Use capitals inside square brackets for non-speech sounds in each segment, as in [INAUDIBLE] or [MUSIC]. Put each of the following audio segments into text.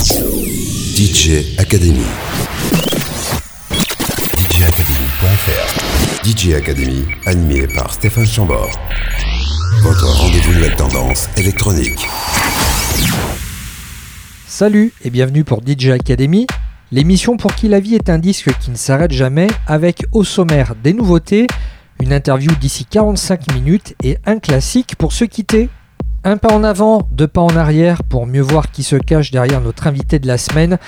DJ Academy. DJacademy.fr. DJ Academy, animé par Stéphane Chambord. Votre rendez-vous de la tendance électronique. Salut et bienvenue pour DJ Academy, l'émission pour qui la vie est un disque qui ne s'arrête jamais, avec au sommaire des nouveautés, une interview d'ici 45 minutes et un classique pour se quitter. Un pas en avant, deux pas en arrière pour mieux voir qui se cache derrière notre invité de la semaine.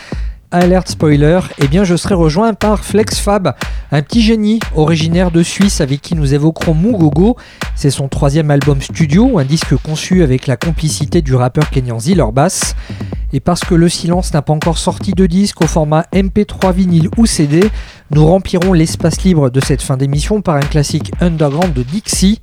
Alerte spoiler, eh bien je serai rejoint par FlexFab, un petit génie originaire de Suisse avec qui nous évoquerons Mugogo. C'est son troisième album studio, un disque conçu avec la complicité du rappeur kenyan Bass. Et parce que le silence n'a pas encore sorti de disque au format MP3 vinyle ou CD, nous remplirons l'espace libre de cette fin d'émission par un classique underground de Dixie,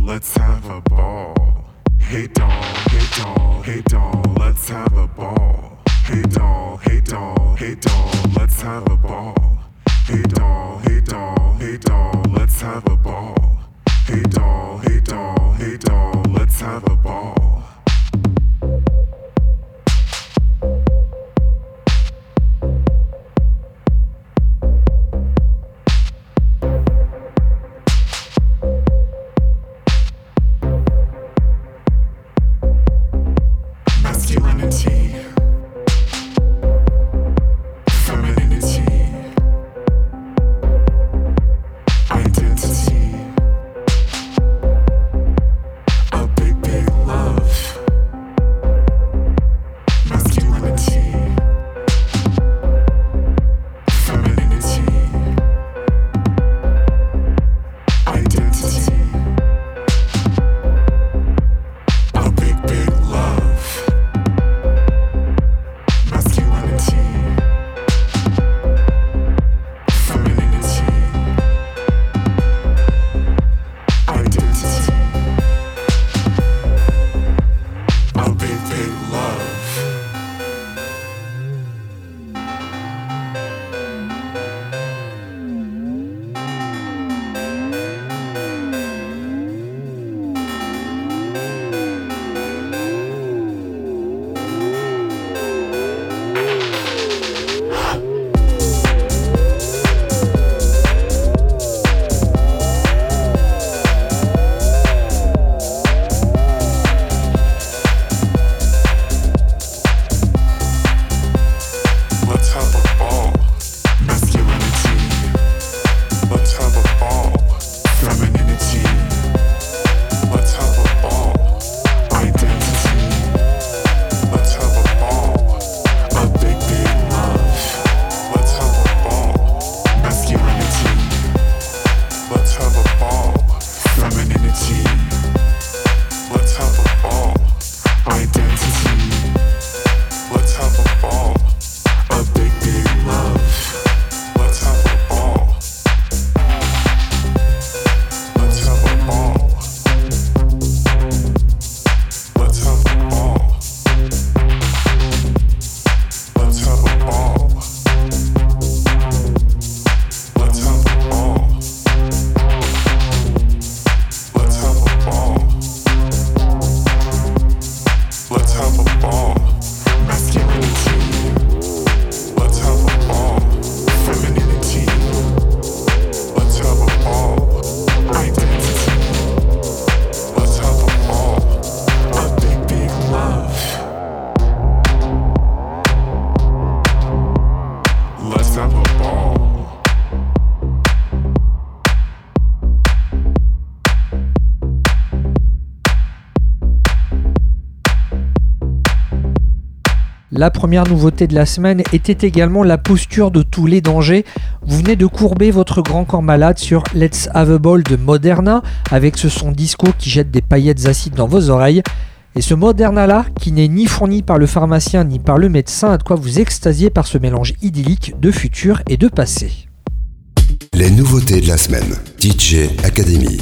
let's have a ball. Hey doll, hey doll, hey doll, let's have a ball. Hey doll, hey doll, hey doll, let's have a ball. Hey doll, hey doll, hey doll, let's have a ball. Hey doll, hey doll, hey doll, let's have a ball. La première nouveauté de la semaine était également la posture de tous les dangers. Vous venez de courber votre grand corps malade sur Let's Have a Ball de Moderna avec ce son disco qui jette des paillettes acides dans vos oreilles. Et ce Moderna-là, qui n'est ni fourni par le pharmacien ni par le médecin, a de quoi vous extasier par ce mélange idyllique de futur et de passé. Les nouveautés de la semaine. DJ Academy.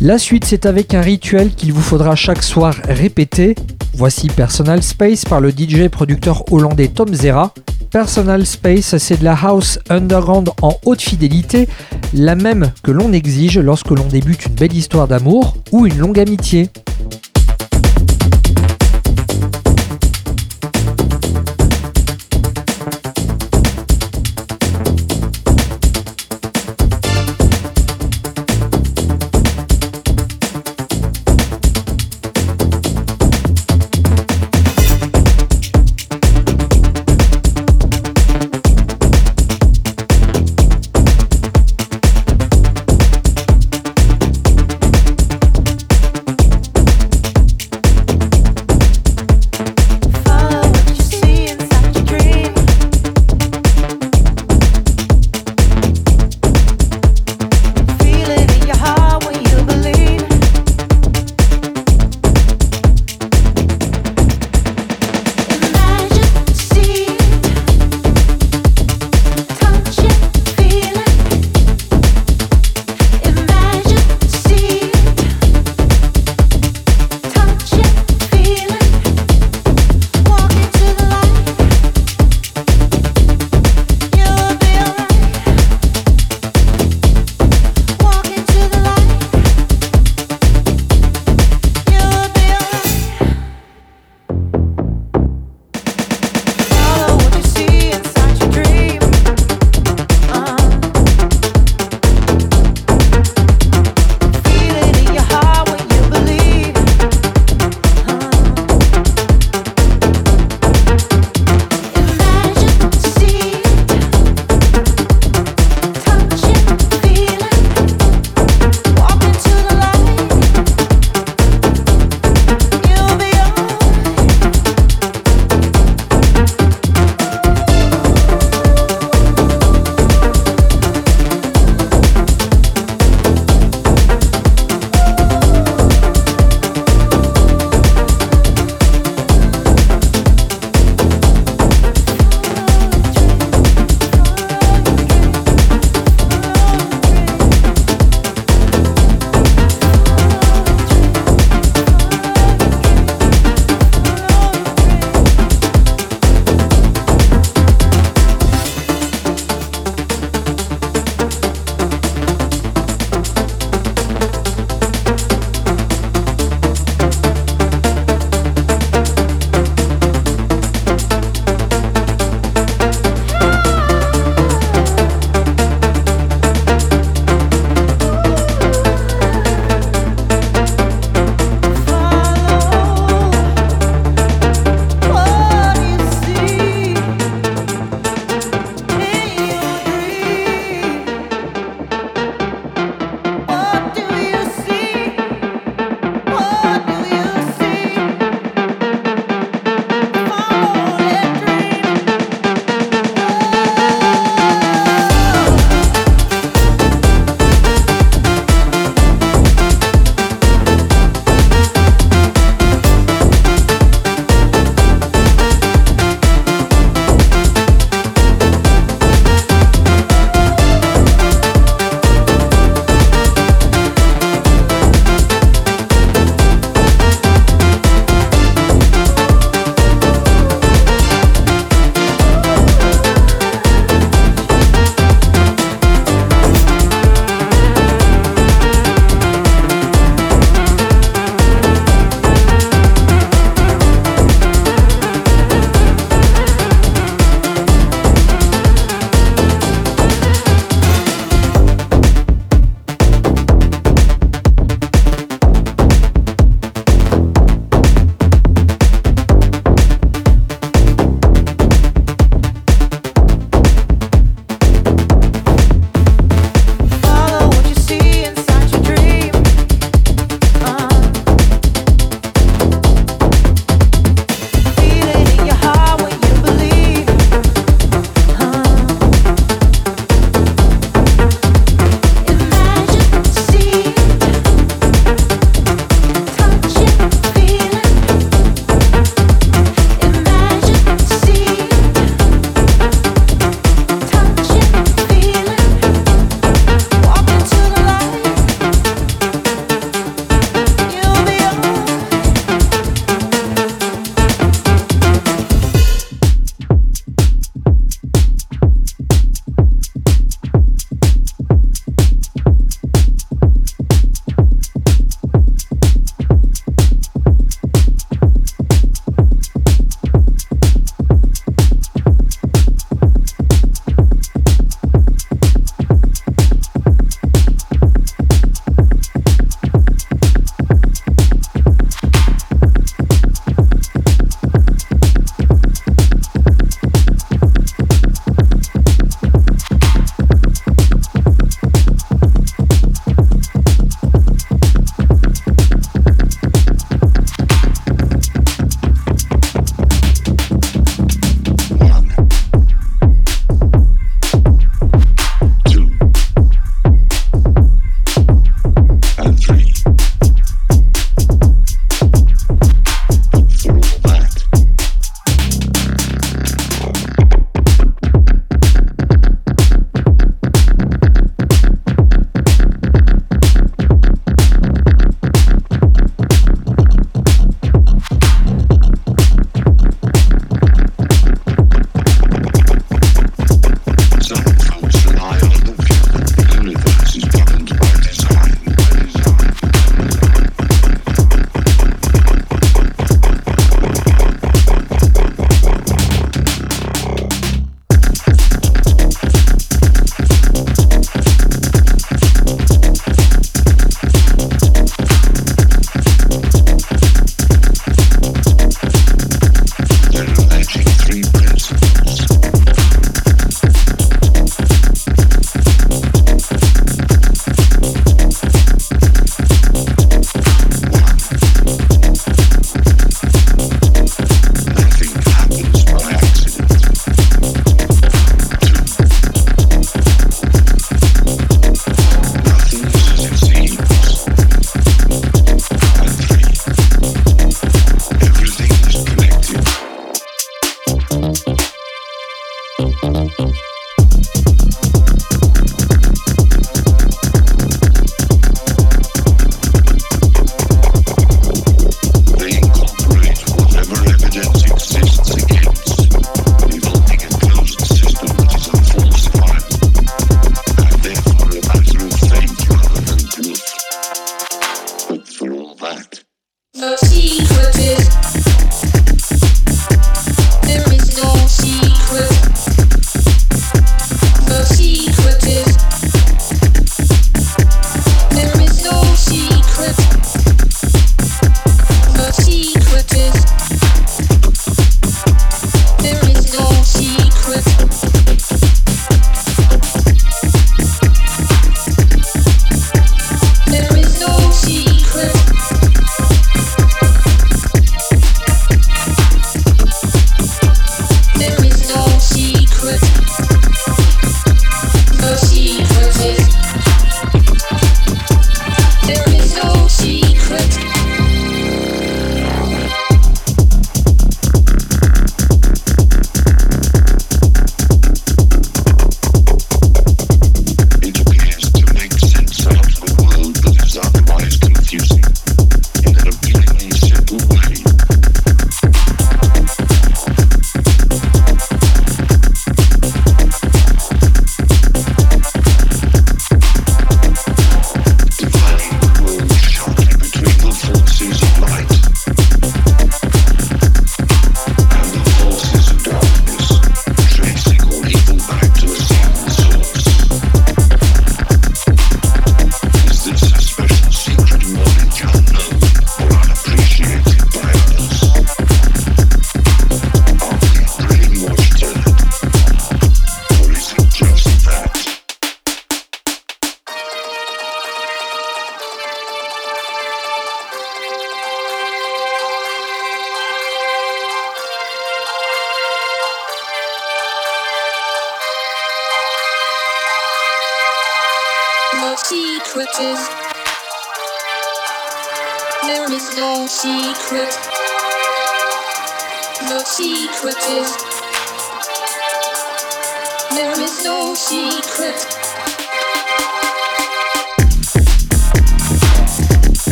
La suite, c'est avec un rituel qu'il vous faudra chaque soir répéter. Voici Personal Space par le DJ producteur hollandais Tom Zera. Personal Space, c'est de la house underground en haute fidélité, la même que l'on exige lorsque l'on débute une belle histoire d'amour ou une longue amitié.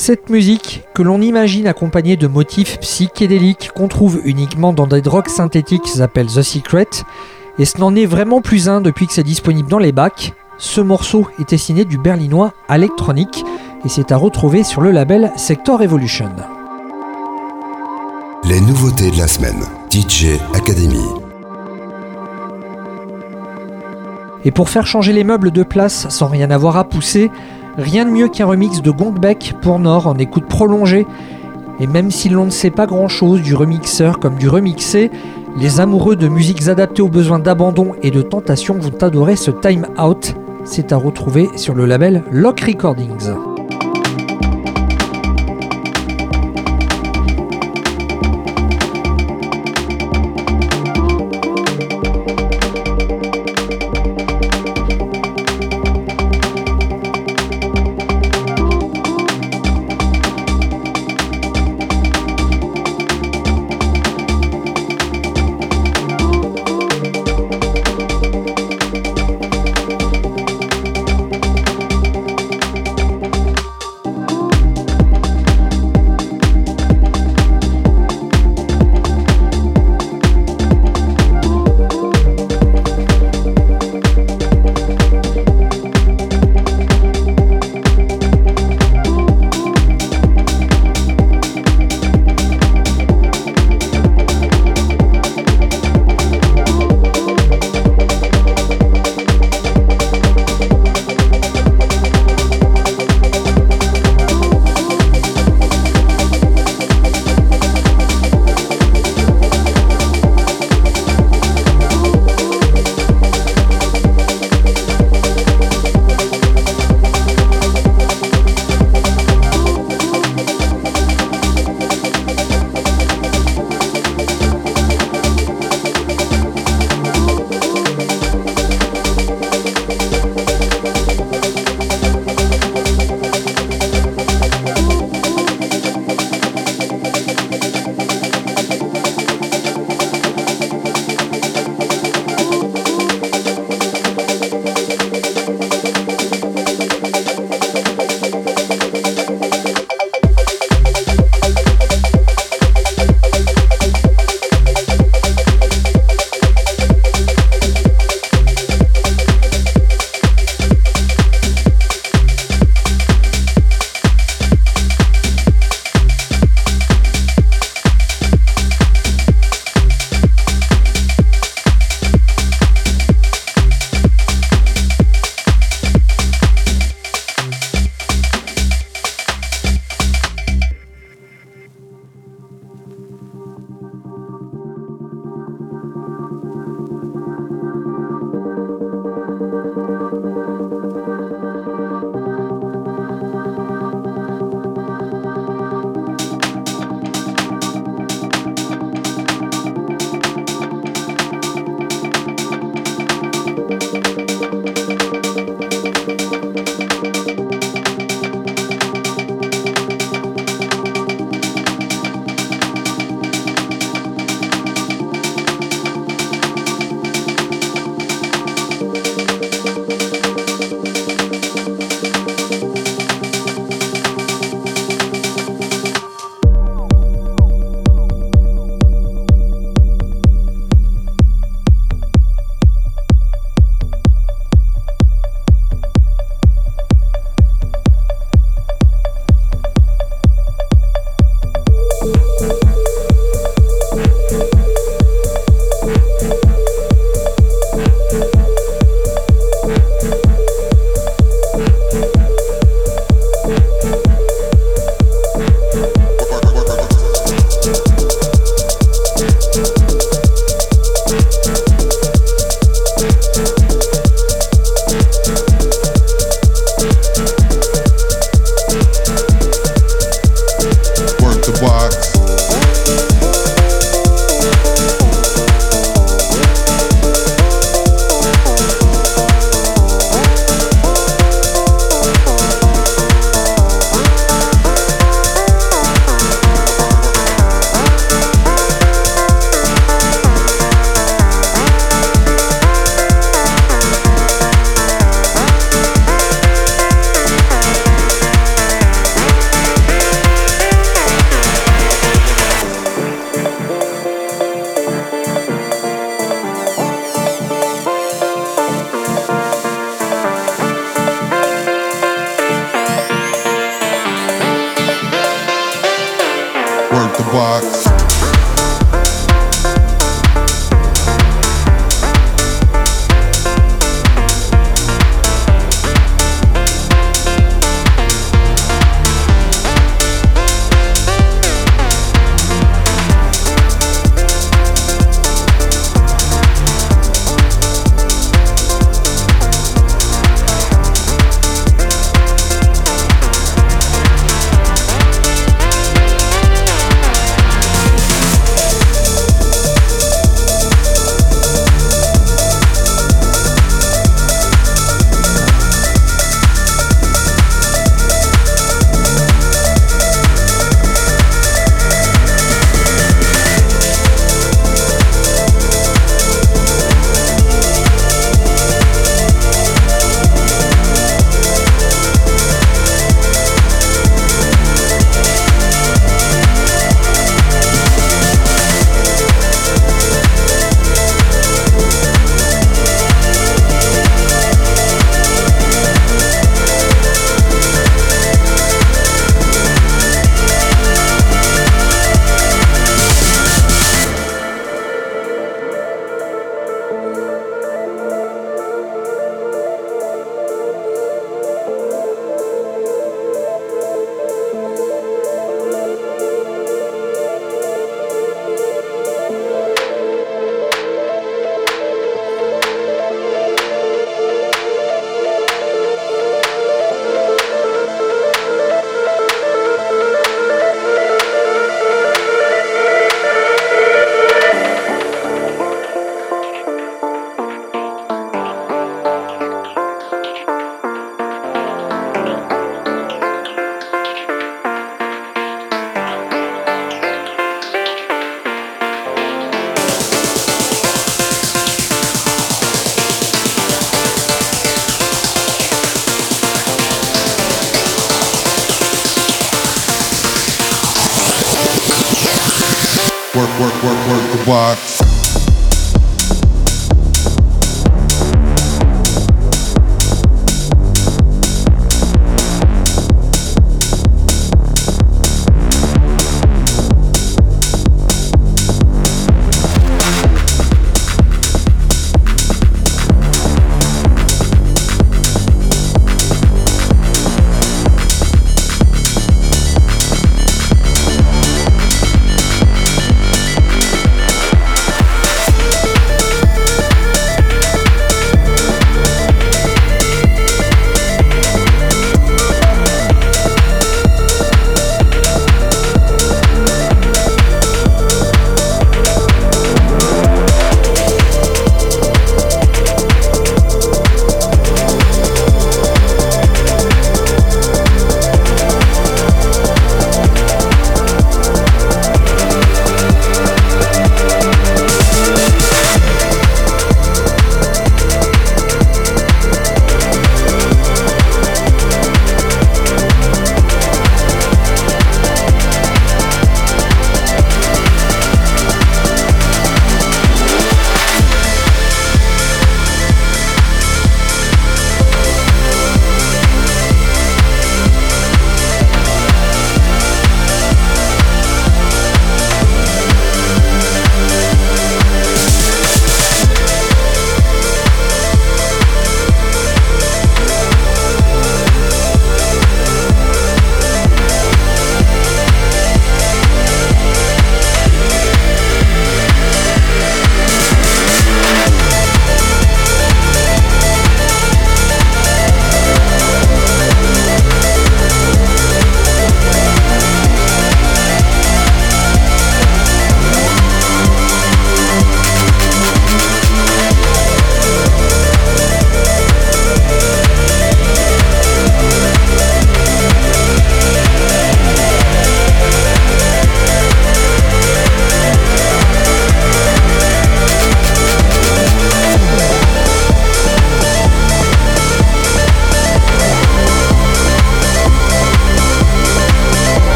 Cette musique, que l'on imagine accompagnée de motifs psychédéliques qu'on trouve uniquement dans des drogues synthétiques, s'appelle The Secret, et ce n'en est vraiment plus un depuis que c'est disponible dans les bacs. Ce morceau était signé du berlinois Electronic et c'est à retrouver sur le label Sector Evolution. Les nouveautés de la semaine, DJ Academy. Et pour faire changer les meubles de place sans rien avoir à pousser, Rien de mieux qu'un remix de Gongbeck pour Nord en écoute prolongée. Et même si l'on ne sait pas grand chose du remixeur comme du remixé, les amoureux de musiques adaptées aux besoins d'abandon et de tentation vont adorer ce Time Out. C'est à retrouver sur le label Lock Recordings.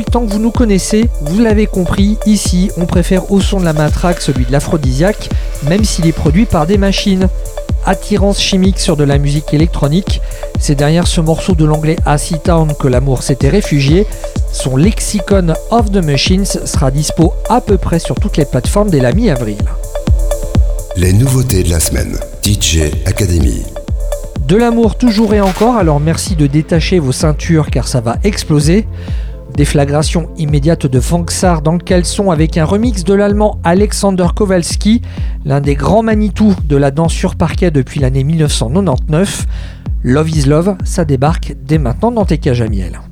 Depuis le temps que vous nous connaissez, vous l'avez compris, ici on préfère au son de la matraque celui de l'aphrodisiaque, même s'il est produit par des machines. Attirance chimique sur de la musique électronique, c'est derrière ce morceau de l'anglais Acid Town que l'amour s'était réfugié. Son lexicon of the Machines sera dispo à peu près sur toutes les plateformes dès la mi-avril. Les nouveautés de la semaine. DJ Academy. De l'amour toujours et encore, alors merci de détacher vos ceintures car ça va exploser. Déflagration immédiate de Fanksar dans le caleçon avec un remix de l'allemand Alexander Kowalski, l'un des grands Manitou de la danse sur parquet depuis l'année 1999. Love is Love, ça débarque dès maintenant dans TK Jamiel. Quand le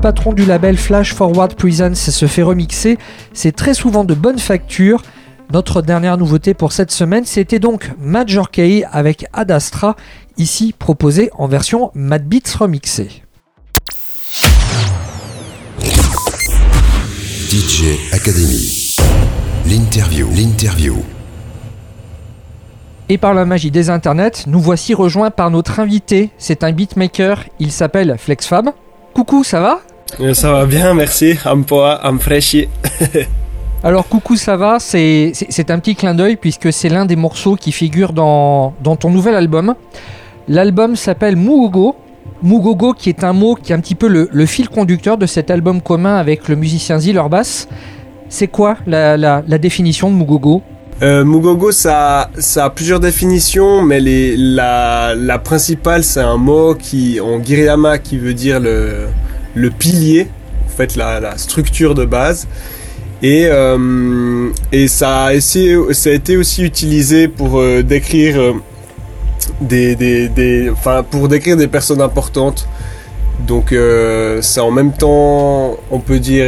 patron du label Flash Forward Presents se fait remixer, c'est très souvent de bonne facture. Notre dernière nouveauté pour cette semaine, c'était donc Major Key avec Ad Astra, ici proposé en version Mad Beats remixée. DJ Academy. L'interview. L'interview. Et par la magie des internets, nous voici rejoints par notre invité. C'est un beatmaker, il s'appelle FlexFab. Coucou, ça va? Ça va bien, merci. Ampoa, Amfreshi. [LAUGHS] Alors coucou, ça va? C'est un petit clin d'œil puisque c'est l'un des morceaux qui figure dans, dans ton nouvel album. L'album s'appelle Mugogo. Mugogo qui est un mot qui est un petit peu le, le fil conducteur de cet album commun avec le musicien Ziller Bass. C'est quoi la, la- la définition de Mugogo? Euh, Mugogo, ça, ça a plusieurs définitions, mais les, la, la principale, c'est un mot qui, en Giriyama qui veut dire le, le pilier, en fait, la, structure de base. Et, euh, et ça, a été aussi utilisé pour euh, décrire euh, des, des, des, pour décrire des personnes importantes. Donc, euh, c'est en même temps, on peut dire,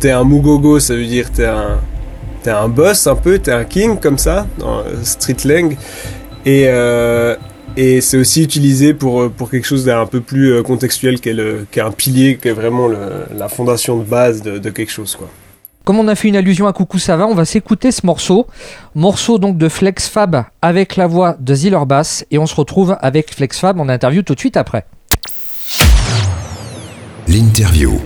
t'es un Mugogo, ça veut dire t'es un, t'es un boss un peu, t'es un king comme ça, dans street lang. Et, et c'est aussi utilisé pour, euh, pour quelque chose d'un peu plus euh, contextuel qu'est, le- qu'est un pilier, qui est vraiment le- la fondation de base de, de quelque chose. Quoi. Comme on a fait une allusion à Coucou ça va, on va s'écouter ce morceau. Morceau donc de Flex Fab avec la voix de Ziller Bass. Et on se retrouve avec Flex Fab en interview tout de suite après. L'interview.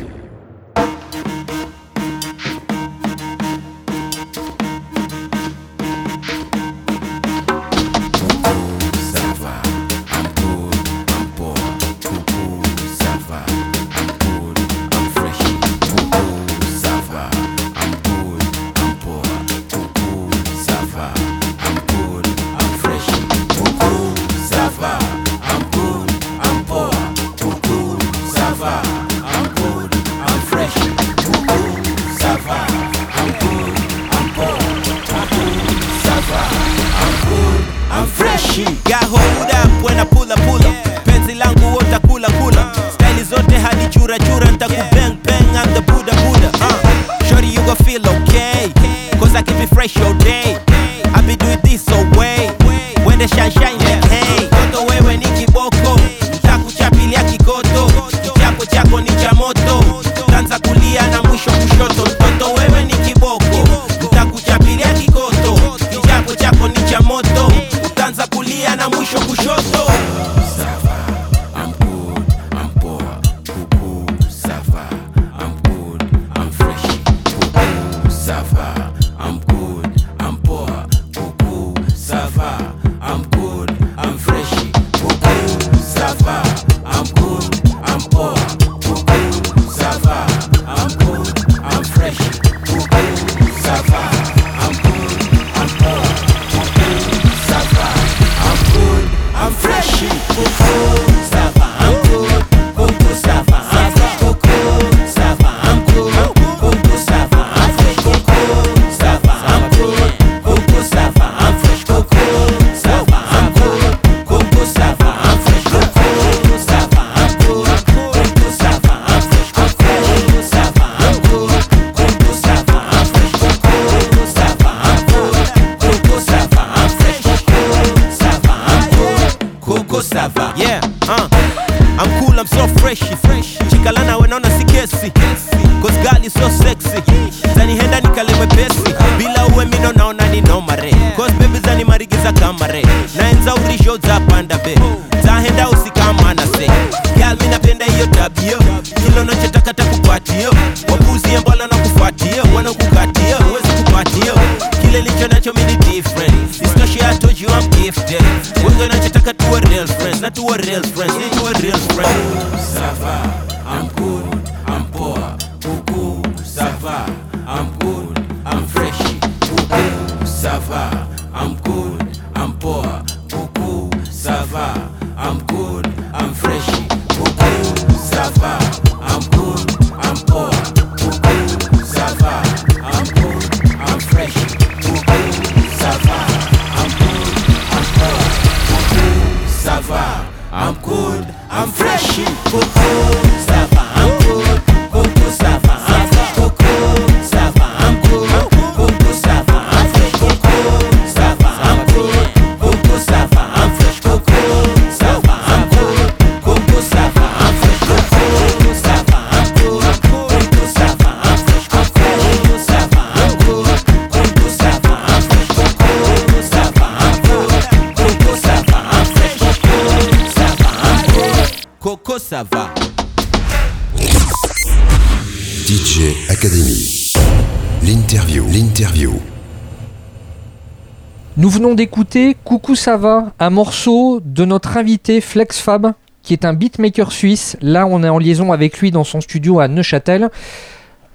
Venons d'écouter Coucou ça va, un morceau de notre invité Flex Fab, qui est un beatmaker suisse. Là, on est en liaison avec lui dans son studio à Neuchâtel.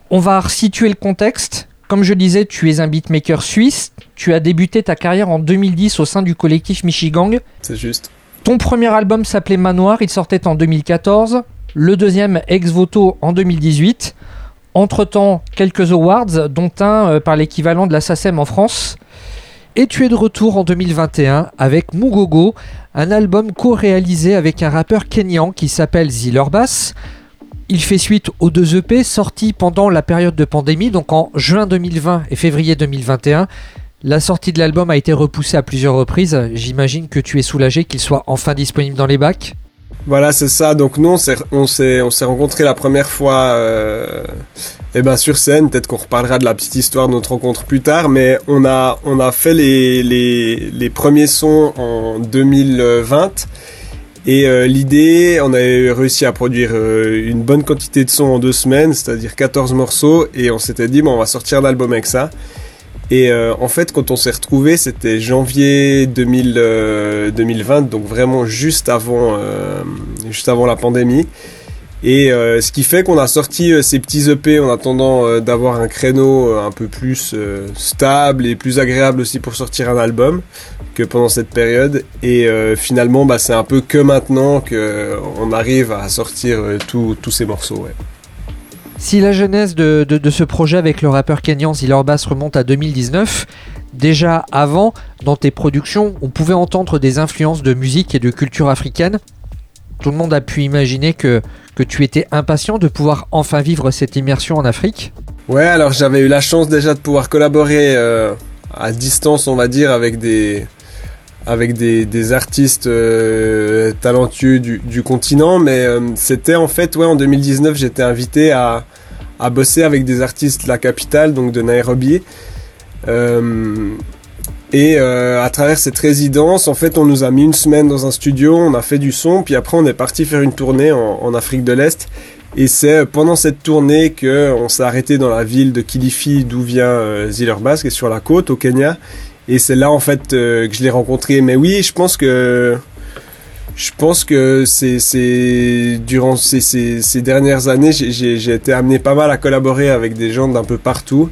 On va resituer le contexte. Comme je disais, tu es un beatmaker suisse. Tu as débuté ta carrière en 2010 au sein du collectif Michigang. C'est juste. Ton premier album s'appelait Manoir, il sortait en 2014. Le deuxième, Ex Voto, en 2018. Entre-temps, quelques awards, dont un euh, par l'équivalent de la SACEM en France. Et tu es de retour en 2021 avec Mugogo, un album co-réalisé avec un rappeur kenyan qui s'appelle Ziller Bass. Il fait suite aux deux EP sortis pendant la période de pandémie, donc en juin 2020 et février 2021. La sortie de l'album a été repoussée à plusieurs reprises. J'imagine que tu es soulagé qu'il soit enfin disponible dans les bacs. Voilà, c'est ça. Donc nous, on s'est, on s'est, on s'est rencontrés la première fois, euh, eh ben sur scène. Peut-être qu'on reparlera de la petite histoire de notre rencontre plus tard, mais on a, on a fait les, les, les premiers sons en 2020. Et euh, l'idée, on avait réussi à produire euh, une bonne quantité de sons en deux semaines, c'est-à-dire 14 morceaux, et on s'était dit, bon, on va sortir l'album avec ça. Et euh, en fait, quand on s'est retrouvé, c'était janvier 2000, euh, 2020, donc vraiment juste avant, euh, juste avant la pandémie. Et euh, ce qui fait qu'on a sorti euh, ces petits EP en attendant euh, d'avoir un créneau un peu plus stable et plus agréable aussi pour sortir un album que pendant cette période. Et finalement, bah, c'est un peu que maintenant qu'on arrive à sortir tous tous ces morceaux. Ouais. Si la genèse de, ce projet avec le rappeur kenyan Ziller Bass remonte à 2019, déjà avant, dans tes productions, on pouvait entendre des influences de musique et de culture africaine. Tout le monde a pu imaginer que, tu étais impatient de pouvoir enfin vivre cette immersion en Afrique. Ouais, alors j'avais eu la chance déjà de pouvoir collaborer euh, à distance, on va dire, avec des artistes euh, talentueux du, du continent, mais euh, c'était en fait, ouais, en 2019, j'étais invité à, à bosser avec des artistes de la capitale, donc de Nairobi. Euh, et euh, à travers cette résidence, en fait, on nous a mis une semaine dans un studio, on a fait du son, puis après on est parti faire une tournée en, Afrique de l'Est. Et c'est pendant cette tournée que on s'est arrêté dans la ville de Kilifi, d'où vient euh, Ziller est sur la côte au Kenya. Et c'est là en fait euh, que je l'ai rencontré. Mais oui, je pense que je pense que c'est durant ces, ces, ces dernières années, j'ai- été amené pas mal à collaborer avec des gens d'un peu partout.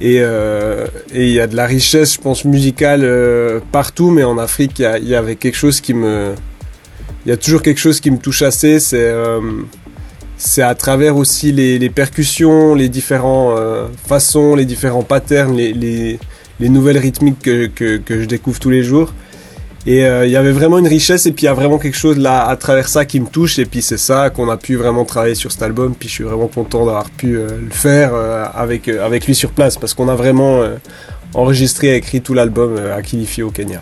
Et euh, il y a de la richesse, je pense, musicale euh, partout, mais en Afrique, il y, a- y avait quelque chose qui me, il y a toujours quelque chose qui me touche assez. C'est euh, à travers aussi les, les percussions, les différentes façons, les différents patterns, les, les, les nouvelles rythmiques que, que, que je découvre tous les jours. Et euh, il y avait vraiment une richesse et puis il y a vraiment quelque chose là à travers ça qui me touche et puis c'est ça qu'on a pu vraiment travailler sur cet album. Puis je suis vraiment content d'avoir pu euh, le faire euh, avec, avec lui sur place parce qu'on a vraiment enregistré et écrit tout l'album à Kilifi au Kenya.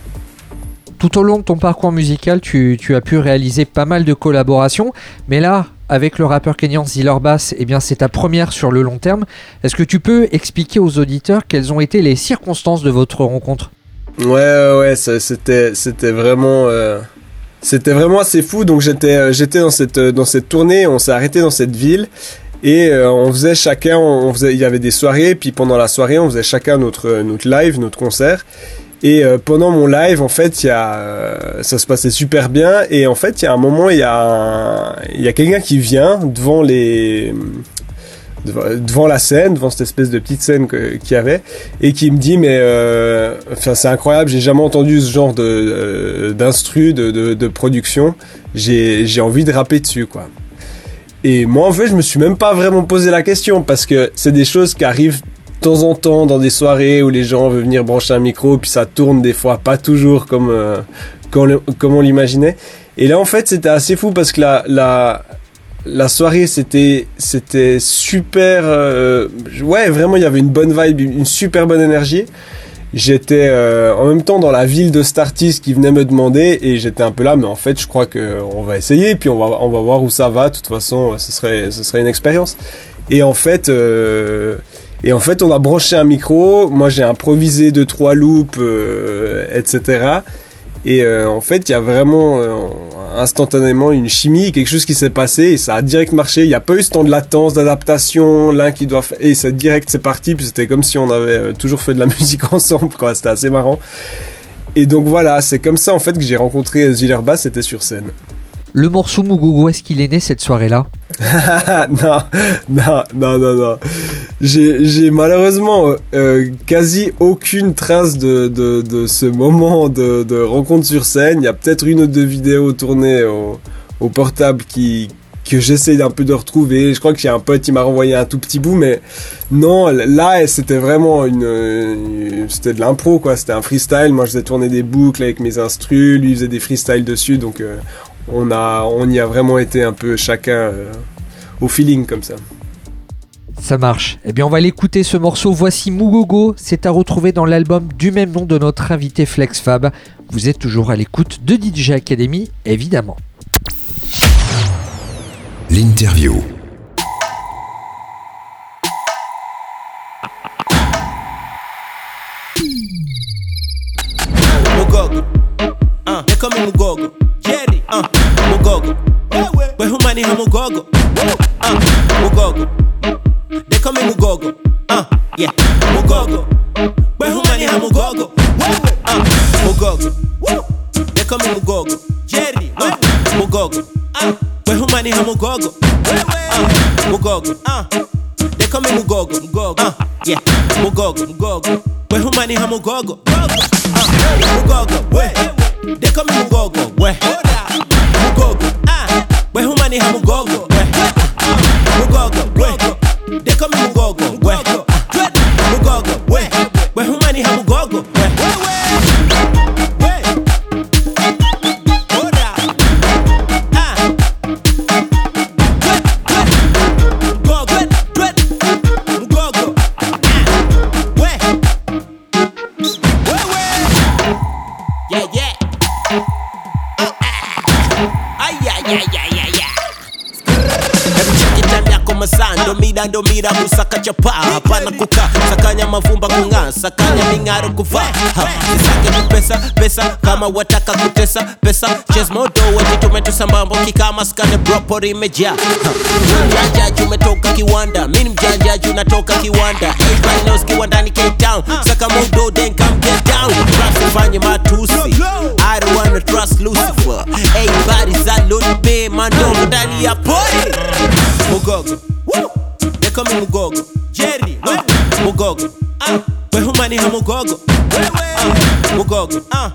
Tout au long de ton parcours musical, tu, as pu réaliser pas mal de collaborations, mais là, avec le rappeur kenyan Ziller Bass, eh bien c'est ta première sur le long terme. Est-ce que tu peux expliquer aux auditeurs quelles ont été les circonstances de votre rencontre? Ouais, ouais, c'était, c'était vraiment, euh, c'était vraiment assez fou. Donc j'étais, euh, j'étais dans cette, euh, dans cette tournée, on s'est arrêté dans cette ville et euh, on faisait chacun, on faisait, il y avait des soirées, puis pendant la soirée, on faisait chacun notre, notre live, notre concert. Et pendant mon live, en fait, y a, euh, ça se passait super bien. Et en fait, il y a un moment, il y a, y a quelqu'un qui vient devant les, devant, la scène, devant cette espèce de petite scène qu'il y avait, et qui me dit, mais, euh, enfin, c'est incroyable, j'ai jamais entendu ce genre de euh, d'instru, de, de, de production. J'ai, j'ai envie de rapper dessus, quoi. Et moi, en fait, je me suis même pas vraiment posé la question parce que c'est des choses qui arrivent de temps en temps dans des soirées où les gens veulent venir brancher un micro, puis ça tourne des fois pas toujours comme, euh, comme, comme on l'imaginait. Et là, en fait, c'était assez fou parce que la, la soirée c'était c'était super. euh, ouais, vraiment, il y avait une bonne vibe, une super bonne énergie. J'étais euh, en même temps dans la ville de Startis qui venait me demander et j'étais un peu là, mais en fait, je crois que on va essayer puis on va on va voir où ça va. De toute façon, ce serait ce serait une expérience. Et en fait. euh, et en fait, on a branché un micro. Moi, j'ai improvisé deux trois loops, euh, etc. Et euh, en fait, il y a vraiment euh, instantanément une chimie, quelque chose qui s'est passé et ça a direct marché. Il n'y a pas eu ce temps de latence, d'adaptation, l'un qui doit faire. Et c'est direct, c'est parti. Puis c'était comme si on avait euh, toujours fait de la [LAUGHS] musique ensemble, quoi. C'était assez marrant. Et donc voilà, c'est comme ça en fait que j'ai rencontré Zillerba, c'était sur scène. Le morceau Mugogo, est-ce qu'il est né cette soirée-là? [LAUGHS] Non, non, non, non, non. J'ai, malheureusement euh, quasi aucune trace de, de, de ce moment de, de rencontre sur scène. Il y a peut-être une ou deux vidéos tournées au, au portable qui que j'essaie un peu de retrouver. Je crois que j'ai un pote qui m'a renvoyé un tout petit bout, mais non, là c'était vraiment une, c'était de l'impro quoi. C'était un freestyle. Moi je faisais tourner des boucles avec mes instrus, lui faisait des freestyles dessus, donc euh, on a, on y a vraiment été un peu chacun euh, au feeling comme ça. Ça marche. Eh bien, on va l'écouter ce morceau. Voici Mugogo. C'est à retrouver dans l'album du même nom de notre invité Flex Fab. Vous êtes toujours à l'écoute de DJ Academy, évidemment. L'interview. Mugogo. Uh, they call me Mugogo. Jerry. Uh, Mugogo. But who money Mugogo? Uh, Mugogo. They call me Mugogo. Uh, yeah, Mugogo. But who money Mugogo? Uh, Mugogo. They call me Mugogo. Jerry. Uh, Mugogo. Uh, but who money Mugogo? Uh, Mugogo. Uh, they call me Mugogo. Mugogo. Uh, yeah, Mugogo. Mugogo. But who money Mugogo? Uh, Mugogo. Wait. They call me Mugogo. Wait. Mugogo. Ah. Wait, who money Mugogo? Wait. Mugogo. Wait. They call me Mugogo. Wait. Masaa ndo mida ndo mida kusaka chapa. Hapana kukaa sakanya mavumba kung'aa sakanya ming'aro kuvaa sisake tu pesa pesa kama wataka kutesa pesa. Ches modo wejitumetu sambambo kikama skane propori imejaa mjanja mjanjaji umetoka kiwanda mini mjanjaji unatoka kiwanda. Kiwandani Cape Town. Saka modo then come get down. Rap ufanye matusi Me Mugogo. Jerry uh, Mugogo. Ah, We humani ha Mugogo? Uh, Mugogo uh,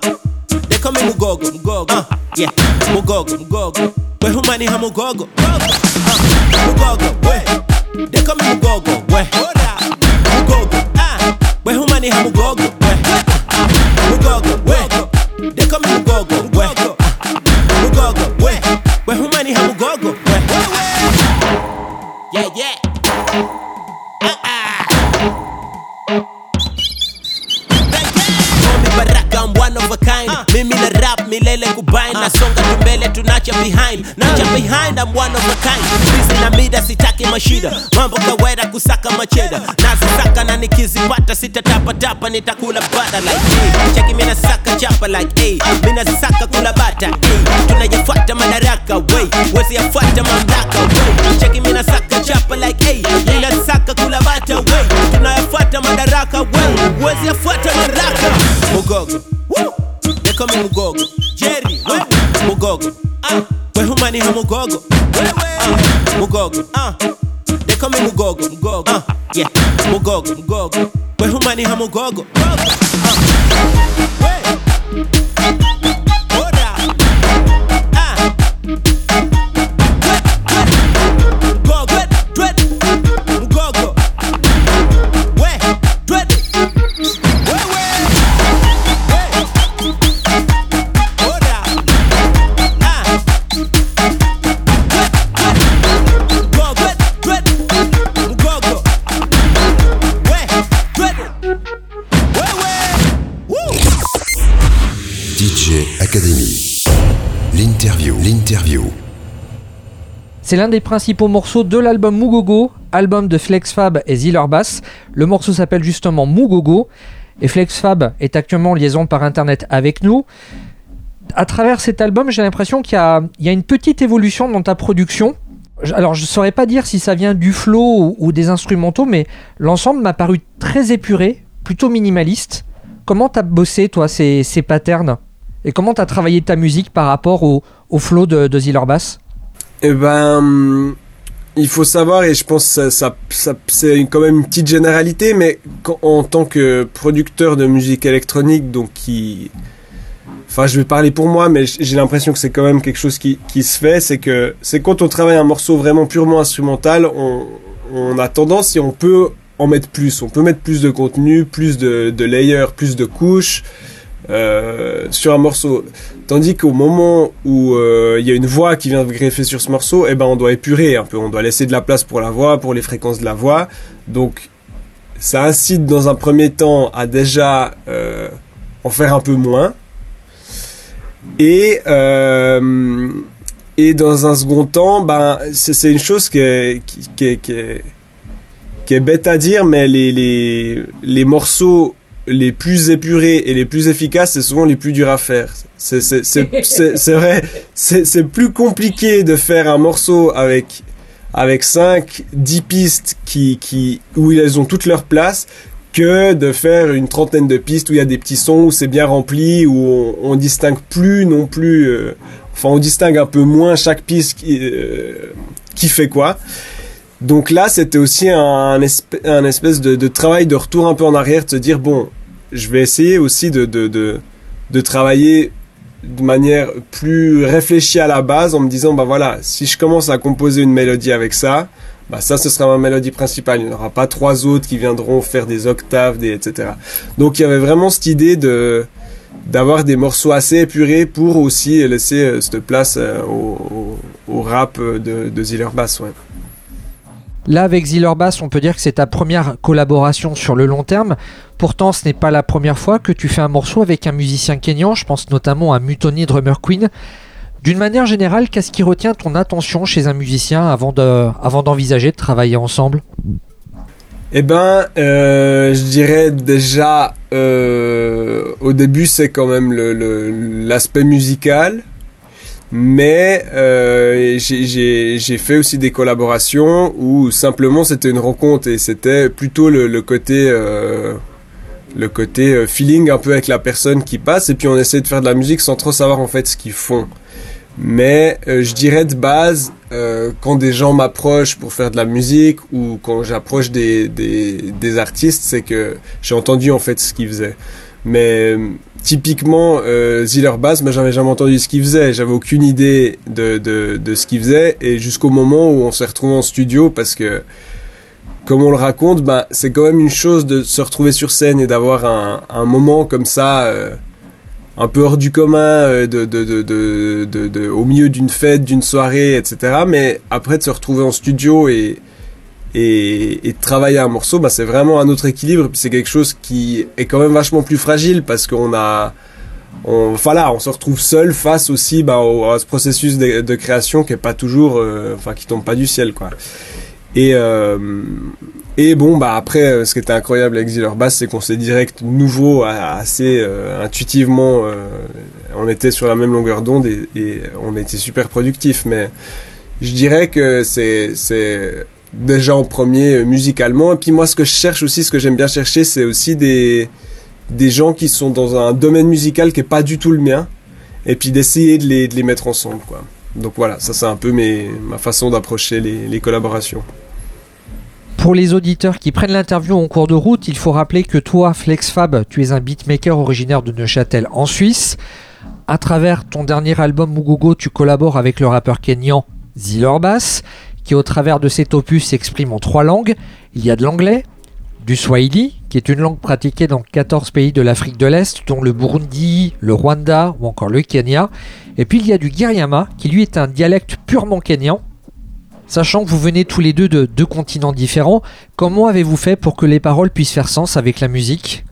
They call me Mugogo Mugogo. Uh, Yeah Mugogo Mugogo. We humani ha Mugogo? Mugogo We They call me Mugogo We mashida mambo kawaida kusaka macheda. Nazisaka na nikizipata sitatapatapa nitakula bada like cheki mina saka chapa like hey. mina saka kula bata hey. tunayafuata madaraka wey wezi yafuata mamlaka wey cheki mina saka chapa like hey. mina saka kula bata wey tunayafuata madaraka wey wezi yafuata madaraka. Mugogo. They call me mugogo. Jerry we. Mugogo. Ah we humani ha we humani ha mugogo ah. We C'est l'un des principaux morceaux de l'album Mugogo, album de FlexFab et Ziller Bass. Le morceau s'appelle justement Mugogo et FlexFab est actuellement en liaison par internet avec nous. À travers cet album, j'ai l'impression qu'il y a, une petite évolution dans ta production. Alors, je saurais pas dire si ça vient du flow ou, des instrumentaux, mais l'ensemble m'a paru très épuré, plutôt minimaliste. Comment t'as bossé, toi, ces, patterns? Et comment t'as travaillé ta musique par rapport au, au flow de, de Ziller Bass? Eh ben, il faut savoir, et je pense que c'est quand même une petite généralité, mais en tant que producteur de musique électronique, donc qui... Enfin, je vais parler pour moi, mais j'ai l'impression que c'est quand même quelque chose qui, se fait, c'est que c'est quand on travaille un morceau vraiment purement instrumental, on, a tendance, si on peut en mettre plus, on peut mettre plus de contenu, plus de layers, plus de couches euh, sur un morceau. Tandis qu'au moment où euh, il y a une voix qui vient greffer sur ce morceau, eh ben on doit épurer un peu, on doit laisser de la place pour la voix, pour les fréquences de la voix. Donc ça incite dans un premier temps à déjà euh, en faire un peu moins. Et et dans un second temps, ben c'est une chose qui est qui est bête à dire, mais les les les morceaux les plus épurés et les plus efficaces, c'est souvent les plus durs à faire. C'est vrai, c'est plus compliqué de faire un morceau avec avec 5, 10 pistes qui, qui, où elles ont toute leur place que de faire une trentaine de pistes où il y a des petits sons, où c'est bien rempli, où on, on distingue plus non plus, euh, enfin on distingue un peu moins chaque piste qui, euh, qui fait quoi. Donc là, c'était aussi un, espèce, de, travail de retour un peu en arrière, de se dire, bon, je vais essayer aussi de, travailler de manière plus réfléchie à la base en me disant, bah voilà, si je commence à composer une mélodie avec ça, bah ça, ce sera ma mélodie principale. Il n'y aura pas trois autres qui viendront faire des octaves, etc. Donc il y avait vraiment cette idée de d'avoir des morceaux assez épurés pour aussi laisser euh, cette place euh, au rap euh, de, de Ziller Bass, ouais. Là, avec Ziller Bass, on peut dire que c'est ta première collaboration sur le long terme. Pourtant, ce n'est pas la première fois que tu fais un morceau avec un musicien kényan. Je pense notamment à Mutoni Drummer Queen. D'une manière générale, qu'est-ce qui retient ton attention chez un musicien avant de, avant d'envisager de travailler ensemble? Eh ben, euh, je dirais déjà, euh, au début, c'est quand même l'aspect musical. Mais euh, j'ai- fait aussi des collaborations où simplement c'était une rencontre et c'était plutôt le, le côté euh, le côté euh, feeling un peu avec la personne qui passe et puis on essaie de faire de la musique sans trop savoir en fait ce qu'ils font. Mais euh, je dirais de base, euh, quand des gens m'approchent pour faire de la musique ou quand j'approche des, des, des artistes, c'est que j'ai entendu en fait ce qu'ils faisaient. Mais typiquement, euh, Ziller Bass, moi j'avais jamais entendu ce qu'il faisait, j'avais aucune idée de, de, de ce qu'il faisait et jusqu'au moment où on s'est retrouvé en studio parce que comme on le raconte, ben, c'est quand même une chose de se retrouver sur scène et d'avoir un, un moment comme ça, euh, un peu hors du commun, euh, de, de, de- de- au milieu d'une fête, d'une soirée, etc. Mais après de se retrouver en studio et, et, et travailler un morceau, ben, c'est vraiment un autre équilibre. Puis c'est quelque chose qui est quand même vachement plus fragile parce qu'on a... On, voilà, on se retrouve seul face aussi ben, au, à ce processus de, création qui est pas toujours, euh, enfin qui tombe pas du ciel quoi. Et euh, et bon bah après euh, ce qui était incroyable avec Ziller Bass c'est qu'on s'est direct nouveau assez euh, intuitivement euh, on était sur la même longueur d'onde et, et on était super productif mais je dirais que c'est c'est déjà en premier euh, musicalement. Et puis moi ce que je cherche aussi ce que j'aime bien chercher c'est aussi des des gens qui sont dans un domaine musical qui est pas du tout le mien. Et puis d'essayer de les, de les mettre ensemble quoi. Donc voilà ça c'est un peu ma façon d'approcher les, les collaborations. Pour les auditeurs qui prennent l'interview en cours de route, il faut rappeler que toi, FlexFab, tu es un beatmaker originaire de Neuchâtel en Suisse. À travers ton dernier album Mugogo, tu collabores avec le rappeur kényan Ziller Bass, au travers de cet opus s'exprime en trois langues. Il y a de l'anglais, du swahili, qui est une langue pratiquée dans 14 pays de l'Afrique de l'Est, dont le Burundi, le Rwanda ou encore le Kenya. Et puis il y a du Giriama, qui lui est un dialecte purement kényan, Sachant que vous venez tous les deux de deux continents différents, comment avez-vous fait pour que les paroles puissent faire sens avec la musique?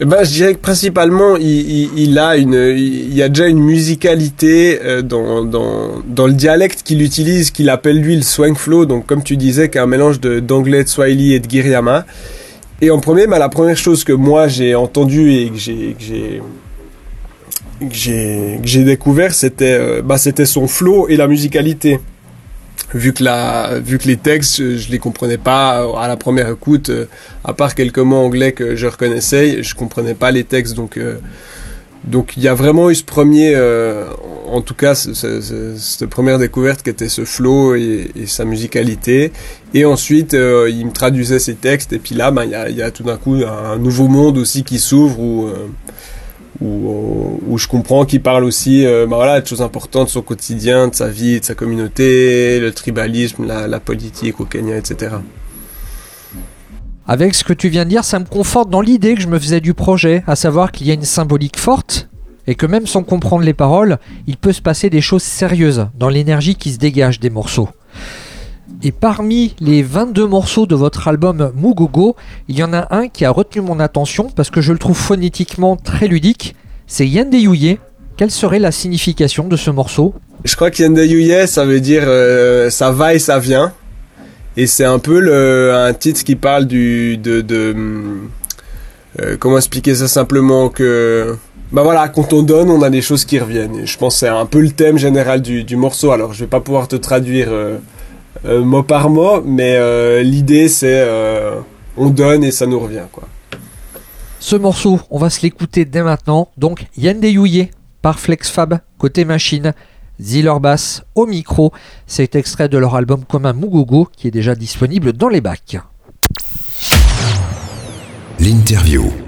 Ben, je dirais que principalement, il, il, il a une, il y a déjà une musicalité euh, dans, dans, dans le dialecte qu'il utilise, qu'il appelle lui le swing flow. Donc, comme tu disais, qui est un mélange d'anglais, de swahili et de giriama. Et en premier, bah, la première chose que moi j'ai entendue et que j'ai que j'ai découvert, c'était bah, c'était son flow et la musicalité. Vu que la, vu que les textes, je, je les comprenais pas euh, à la première écoute, euh, à part quelques mots anglais que je reconnaissais, je comprenais pas les textes, donc euh, donc il y a vraiment eu ce premier, euh, en tout cas, ce- ce- ce- cette première découverte qui était ce flow et, et sa musicalité. Et ensuite, euh, il me traduisait ses textes. Et puis là, ben, il y, a, y a tout d'un coup un nouveau monde aussi qui s'ouvre où, euh, où, où je comprends qu'il parle aussi euh, ben voilà, de choses importantes de son quotidien, de sa vie, de sa communauté, le tribalisme, la politique au Kenya, etc. Avec ce que tu viens de dire, ça me conforte dans l'idée que je me faisais du projet, à savoir qu'il y a une symbolique forte et que même sans comprendre les paroles, il peut se passer des choses sérieuses dans l'énergie qui se dégage des morceaux. Et parmi les 22 morceaux de votre album Mugogo, il y en a un qui a retenu mon attention parce que je le trouve phonétiquement très ludique, c'est Yende Yuye. Quelle serait la signification de ce morceau? Je crois qu'Yende Yuye, ça veut dire euh, ça va et ça vient. Et c'est un peu un titre qui parle du, de, euh, comment expliquer ça simplement que, bah voilà, quand on donne, on a des choses qui reviennent. Je pense que c'est un peu le thème général du, du morceau. Alors je vais pas pouvoir te traduire euh, euh, mot par mot, mais euh, l'idée c'est euh, on donne et ça nous revient quoi. Ce morceau, on va se l'écouter dès maintenant. Donc Yende Yuye par FlexFab, côté machine. Ziller Bass au micro. C'est extrait de leur album commun Mugogo qui est déjà disponible dans les bacs. L'interview.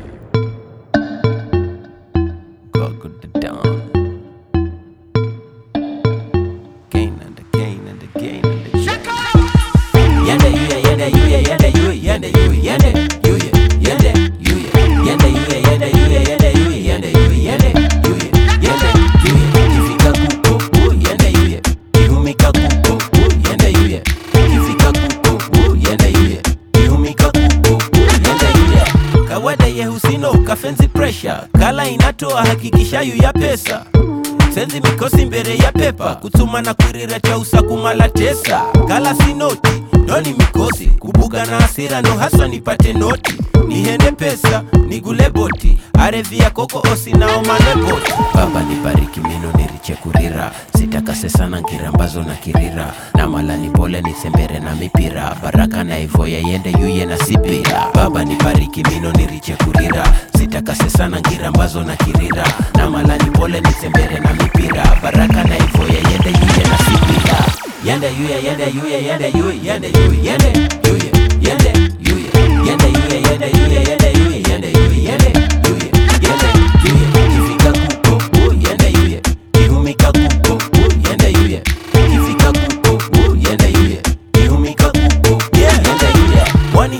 Kala inatoa hakikisha yu ya pesa. Senzi mikosi mbere ya pepa. Kutuma na kwirira cha usakumala tesa kala si noti doni mikosi. Kubuga na hasira no haswa nipate noti. Nihende pesa nigule boti. Arevia koko osi naomane boti. Baba nibariki mino niriche kurira. Sitakase sana nkirambazo na kirira. Na mala ni pole nisembere na mipira. Baraka na ivoya yende yuye na sipira. Baba nibariki mino niriche kurira sitakase sana ngira mbazo na kirira na malani pole nisembere na mipira baraka na ivoya yende yuye na sipira yende yuye yende yuye yende yuye yende yuye yende yuye yende yuye yende yuye yende yuye yende yuye yende yuye yende yuye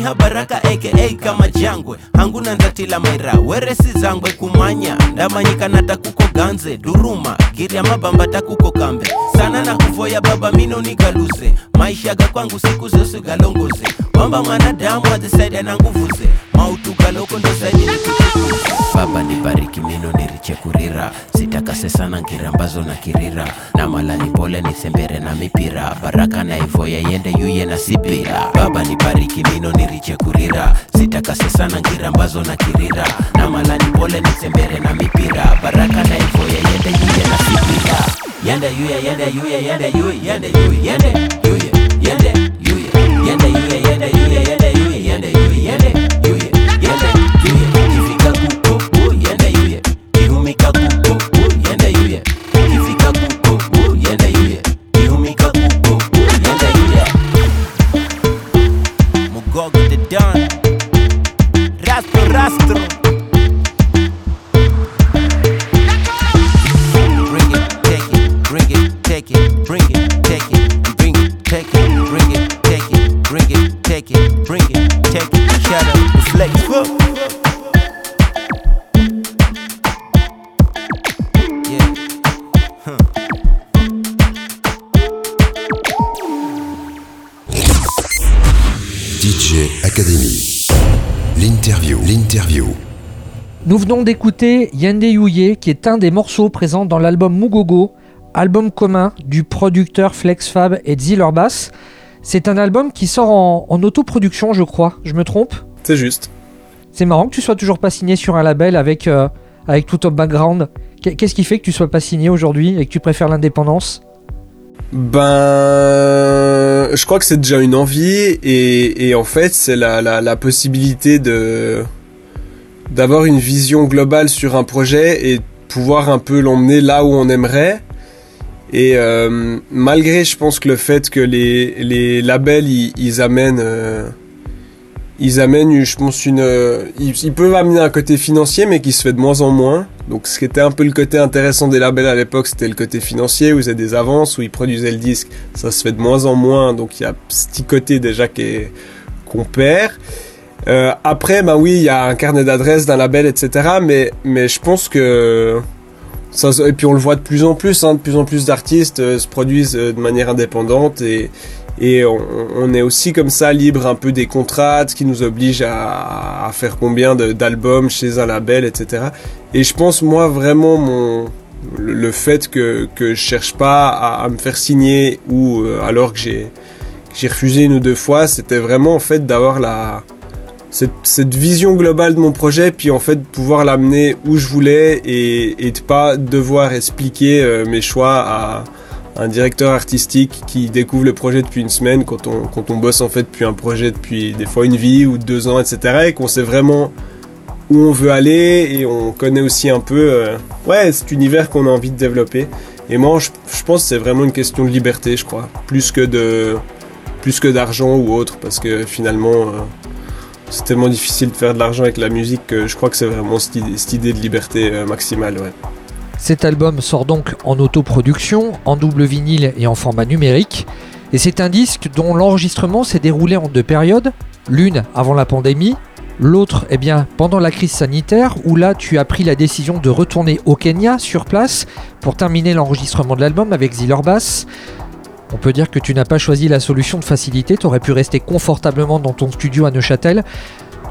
mwani habaraka aka kama jangwe. Hanguna ndatila maira weresi zangwe kumanya. Ndamanyika natakuko ganze duruma. Girya mabamba takuko kambe. Sana na kuvoya baba mino nigaluze maisha ga kwangu siku zose galongoze. Kwamba mwanadamu azisaida na nguvuze mautu mautu galoko ndo mautugalokondosani baba ni nibariki mino niriche kurira. Sitakase sana ngirambazo na kirira na mala ni pole ni sembere na mipira. Baraka na ivoya yende yuye na sipira. Baba ni nibariki mino niriche kurira. Sitakase sana ngirambazo na kirira na mala ni pole ni sembere na mipira. Baraka na ivoya yende yuye na sipira. Yende yuye yende yuye yende yuye yende yuye yende yuye yende yuye yende yuye. D'écouter Yende Yuye, qui est un des morceaux présents dans l'album Mugogo, album commun du producteur Flex Fab et Ziller Bass. C'est un album qui sort en, en autoproduction, je crois. Je me trompe? C'est juste. C'est marrant que tu sois toujours pas signé sur un label avec, euh, avec tout ton background. Qu'est- Qu'est-ce qui fait que tu sois pas signé aujourd'hui et que tu préfères l'indépendance? Ben, je crois que c'est déjà une envie et, et en fait c'est la, la, la possibilité de d'avoir une vision globale sur un projet et pouvoir un peu l'emmener là où on aimerait. Et euh, malgré, je pense que le fait que les, les labels ils, ils amènent euh, ils amènent, je pense, une. euh, Ils, peuvent amener un côté financier, mais qui se fait de moins en moins. Donc, ce qui était un peu le côté intéressant des labels à l'époque, c'était le côté financier, où ils faisaient des avances, où ils produisaient le disque. Ça se fait de moins en moins. Donc, il y a ce petit côté déjà qu'on perd. Euh, après, bah oui, il y a un carnet d'adresses d'un label, etc. Mais, mais je pense que. Ça, et puis on le voit de plus en plus, hein, de plus en plus d'artistes euh, se produisent euh, de manière indépendante et, et on, est aussi comme ça libre un peu des contrats, qui nous oblige à, à faire combien d'albums chez un label, etc. Et je pense moi vraiment mon le, fait que, que je cherche pas à, à me faire signer ou euh, alors que j'ai refusé une ou deux fois, c'était vraiment en fait d'avoir la cette, vision globale de mon projet, puis en fait pouvoir l'amener où je voulais et, et de pas devoir expliquer euh, mes choix à un directeur artistique qui découvre le projet depuis une semaine quand on, quand on bosse en fait depuis un projet depuis des fois une vie ou deux ans, etc. et qu'on sait vraiment où on veut aller et on connaît aussi un peu euh, ouais, cet univers qu'on a envie de développer. Et moi, je, je pense que c'est vraiment une question de liberté, je crois, plus que de plus que d'argent ou autre, parce que finalement, euh, c'est tellement difficile de faire de l'argent avec la musique que je crois que c'est vraiment cette idée, de liberté euh, maximale. Ouais. Cet album sort donc en autoproduction, en double vinyle et en format numérique. Et c'est un disque dont l'enregistrement s'est déroulé en deux périodes. L'une avant la pandémie, l'autre eh bien pendant la crise sanitaire où là tu as pris la décision de retourner au Kenya sur place pour terminer l'enregistrement de l'album avec Ziller Bass. On peut dire que tu n'as pas choisi la solution de facilité, tu aurais pu rester confortablement dans ton studio à Neuchâtel.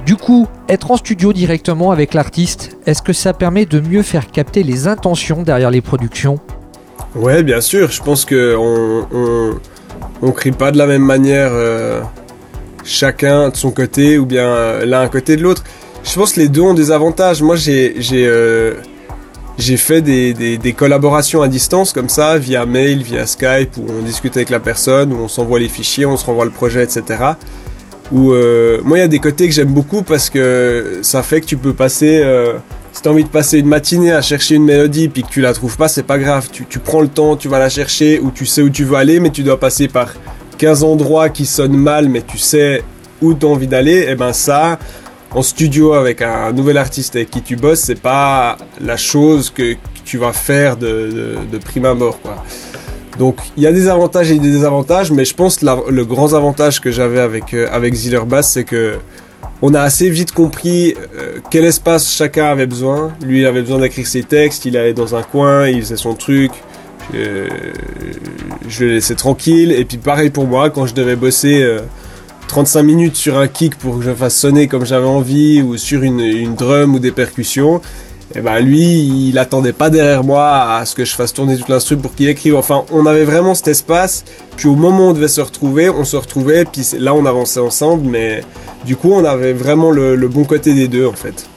Du coup, être en studio directement avec l'artiste, est-ce que ça permet de mieux faire capter les intentions derrière les productions? Ouais, bien sûr. Je pense que on, on, on crie pas de la même manière euh, chacun de son côté ou bien euh, l'un à côté de l'autre. Je pense que les deux ont des avantages. Moi, j'ai euh, j'ai fait des, des, des collaborations à distance comme ça, via mail, via Skype, où on discute avec la personne, où on s'envoie les fichiers, on se renvoie le projet, etc. Où euh, moi, il y a des côtés que j'aime beaucoup parce que ça fait que tu peux passer. euh, si t'as envie de passer une matinée à chercher une mélodie puis que tu la trouves pas, c'est pas grave. Tu, tu prends le temps, tu vas la chercher ou tu sais où tu veux aller, mais tu dois passer par 15 endroits qui sonnent mal, mais tu sais où t'as envie d'aller. Et ben ça, en studio avec un nouvel artiste avec qui tu bosses, c'est pas la chose que, tu vas faire de, de, de prime quoi. Donc il y a des avantages et des désavantages, mais je pense la- le grand avantage que j'avais avec, euh, avec Ziller Bass, c'est que on a assez vite compris euh, quel espace chacun avait besoin. Lui, il avait besoin d'écrire ses textes, il allait dans un coin, il faisait son truc. Euh, je le laissais tranquille. Et puis pareil pour moi, quand je devais bosser 35 minutes sur un kick pour que je fasse sonner comme j'avais envie, ou sur une, une drum ou des percussions, et ben lui, il attendait pas derrière moi à ce que je fasse tourner toute l'instru pour qu'il écrive. Enfin, on avait vraiment cet espace. Puis au moment où on devait se retrouver, on se retrouvait. Puis là, on avançait ensemble. Mais du coup, on avait vraiment le, le bon côté des deux, en fait.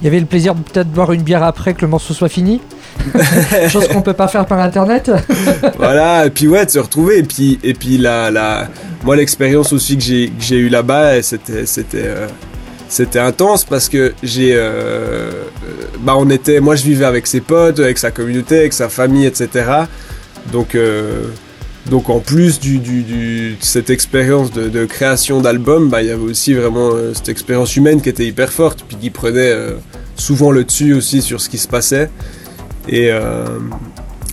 Il y avait le plaisir de peut-être boire une bière après que le morceau soit fini? [LAUGHS] Chose qu'on peut pas faire par internet [LAUGHS] voilà. Et puis ouais, de se retrouver. Et puis et puis la la moi l'expérience aussi que j'ai j'ai eu là-bas, c'était c'était euh, c'était intense parce que j'ai euh, euh, bah on était moi je vivais avec ses potes, avec sa communauté, avec sa famille, etc. Donc euh, donc en plus du, cette expérience de, création d'album, bah il y avait aussi vraiment cette expérience humaine qui était hyper forte, puis qui prenait souvent le dessus aussi sur ce qui se passait. Et euh,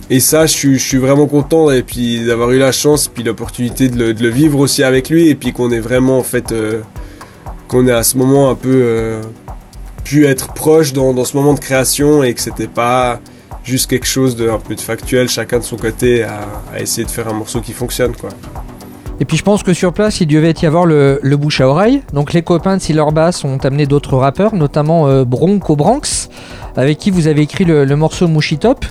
et ça, je suis, vraiment content puis d'avoir eu la chance, puis l'opportunité de le, vivre aussi avec lui, et puis qu'on est vraiment en fait, euh, qu'on est à ce moment un peu euh, pu être proche dans, ce moment de création et que c'était pas juste quelque chose de un factuel, chacun de son côté à, à essayer de faire un morceau qui fonctionne quoi. Et puis je pense que sur place, il devait y avoir le, le bouche à oreille. Donc les copains de Sealer Bass ont amené d'autres rappeurs, notamment euh, Bronco Branks, avec qui vous avez écrit le, morceau Mushy Top.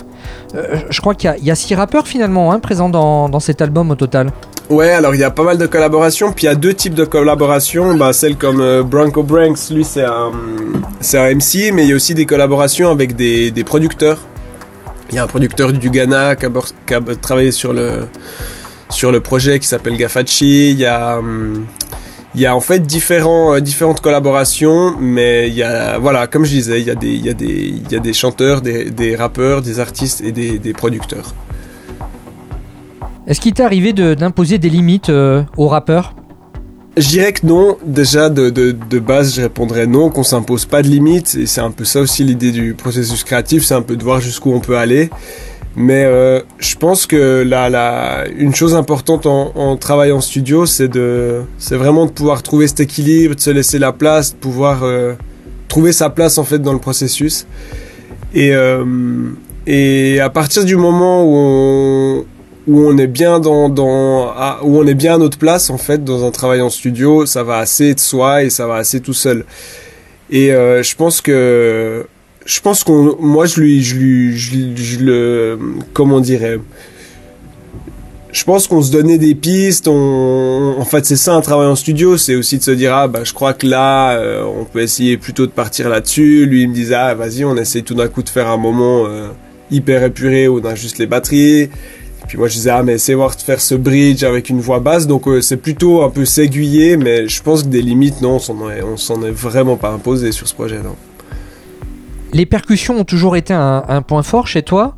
Euh, je crois qu'il y a- six rappeurs finalement hein, présents dans, dans cet album au total. Ouais, alors il y a pas mal de collaborations, puis il y a deux types de collaborations. Bah, celle comme euh, Bronco Branks, lui c'est un, un MC, mais il y a aussi des collaborations avec des, des producteurs. Il y a un producteur du Ghana qui a travaillé sur le, sur le projet qui s'appelle Gafachi. Il y a, hum, il y a en fait différents, euh, différentes collaborations, mais il y a, voilà, comme je disais, il y a des, il y a des, il y a des chanteurs, des, des rappeurs, des artistes et des, des producteurs. Est-ce qu'il t'est arrivé de- d'imposer des limites euh, aux rappeurs? Je dirais que non. Déjà, de, de, de base, je répondrais non, qu'on s'impose pas de limites. Et c'est un peu ça aussi l'idée du processus créatif, c'est un peu de voir jusqu'où on peut aller. Mais euh, je pense que la, la, une chose importante en, en travail en studio, c'est de, c'est vraiment de pouvoir trouver cet équilibre, de se laisser la place, de pouvoir euh, trouver sa place en fait dans le processus. Et, euh, et à partir du moment où on, où on est bien dans, dans à- où on est bien à notre place en fait dans un travail en studio, ça va assez de soi et ça va assez tout seul. Et je pense que je pense qu'on moi je lui je lui je, le comment on dirait je pense qu'on se donnait des pistes. On, en fait, c'est ça un travail en studio, c'est aussi de se dire ah bah je crois que là euh, on peut essayer plutôt de partir là-dessus. Lui il me disait ah vas-y on essaie tout d'un coup de faire un moment euh, hyper épuré où on a juste les batteries. Et puis moi je disais ah mais essaye voir de faire ce bridge avec une voix basse. Donc euh, c'est plutôt un peu s'aiguiller, mais je pense que des limites non on s'en est est vraiment pas imposé sur ce projet non. Les percussions ont toujours été un, point fort chez toi.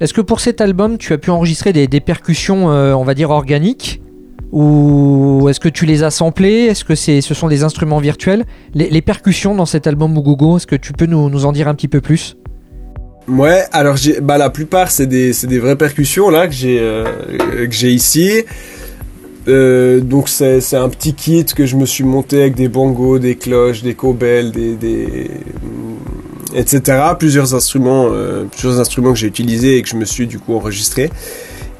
Est-ce que pour cet album, tu as pu enregistrer des, percussions, euh, on va dire, organiques? Ou est-ce que tu les as samplées? Est-ce que ce sont des instruments virtuels? Les, percussions dans cet album Mugogo, est-ce que tu peux nous, en dire un petit peu plus? Ouais, alors j'ai, bah la plupart c'est des, c'est vraies percussions là que j'ai, euh, ici. Euh, donc c'est, un petit kit que je me suis monté avec des bongos, des cloches, des cobelles, des etc. Plusieurs instruments, euh, plusieurs instruments que j'ai utilisés et que je me suis du coup enregistré.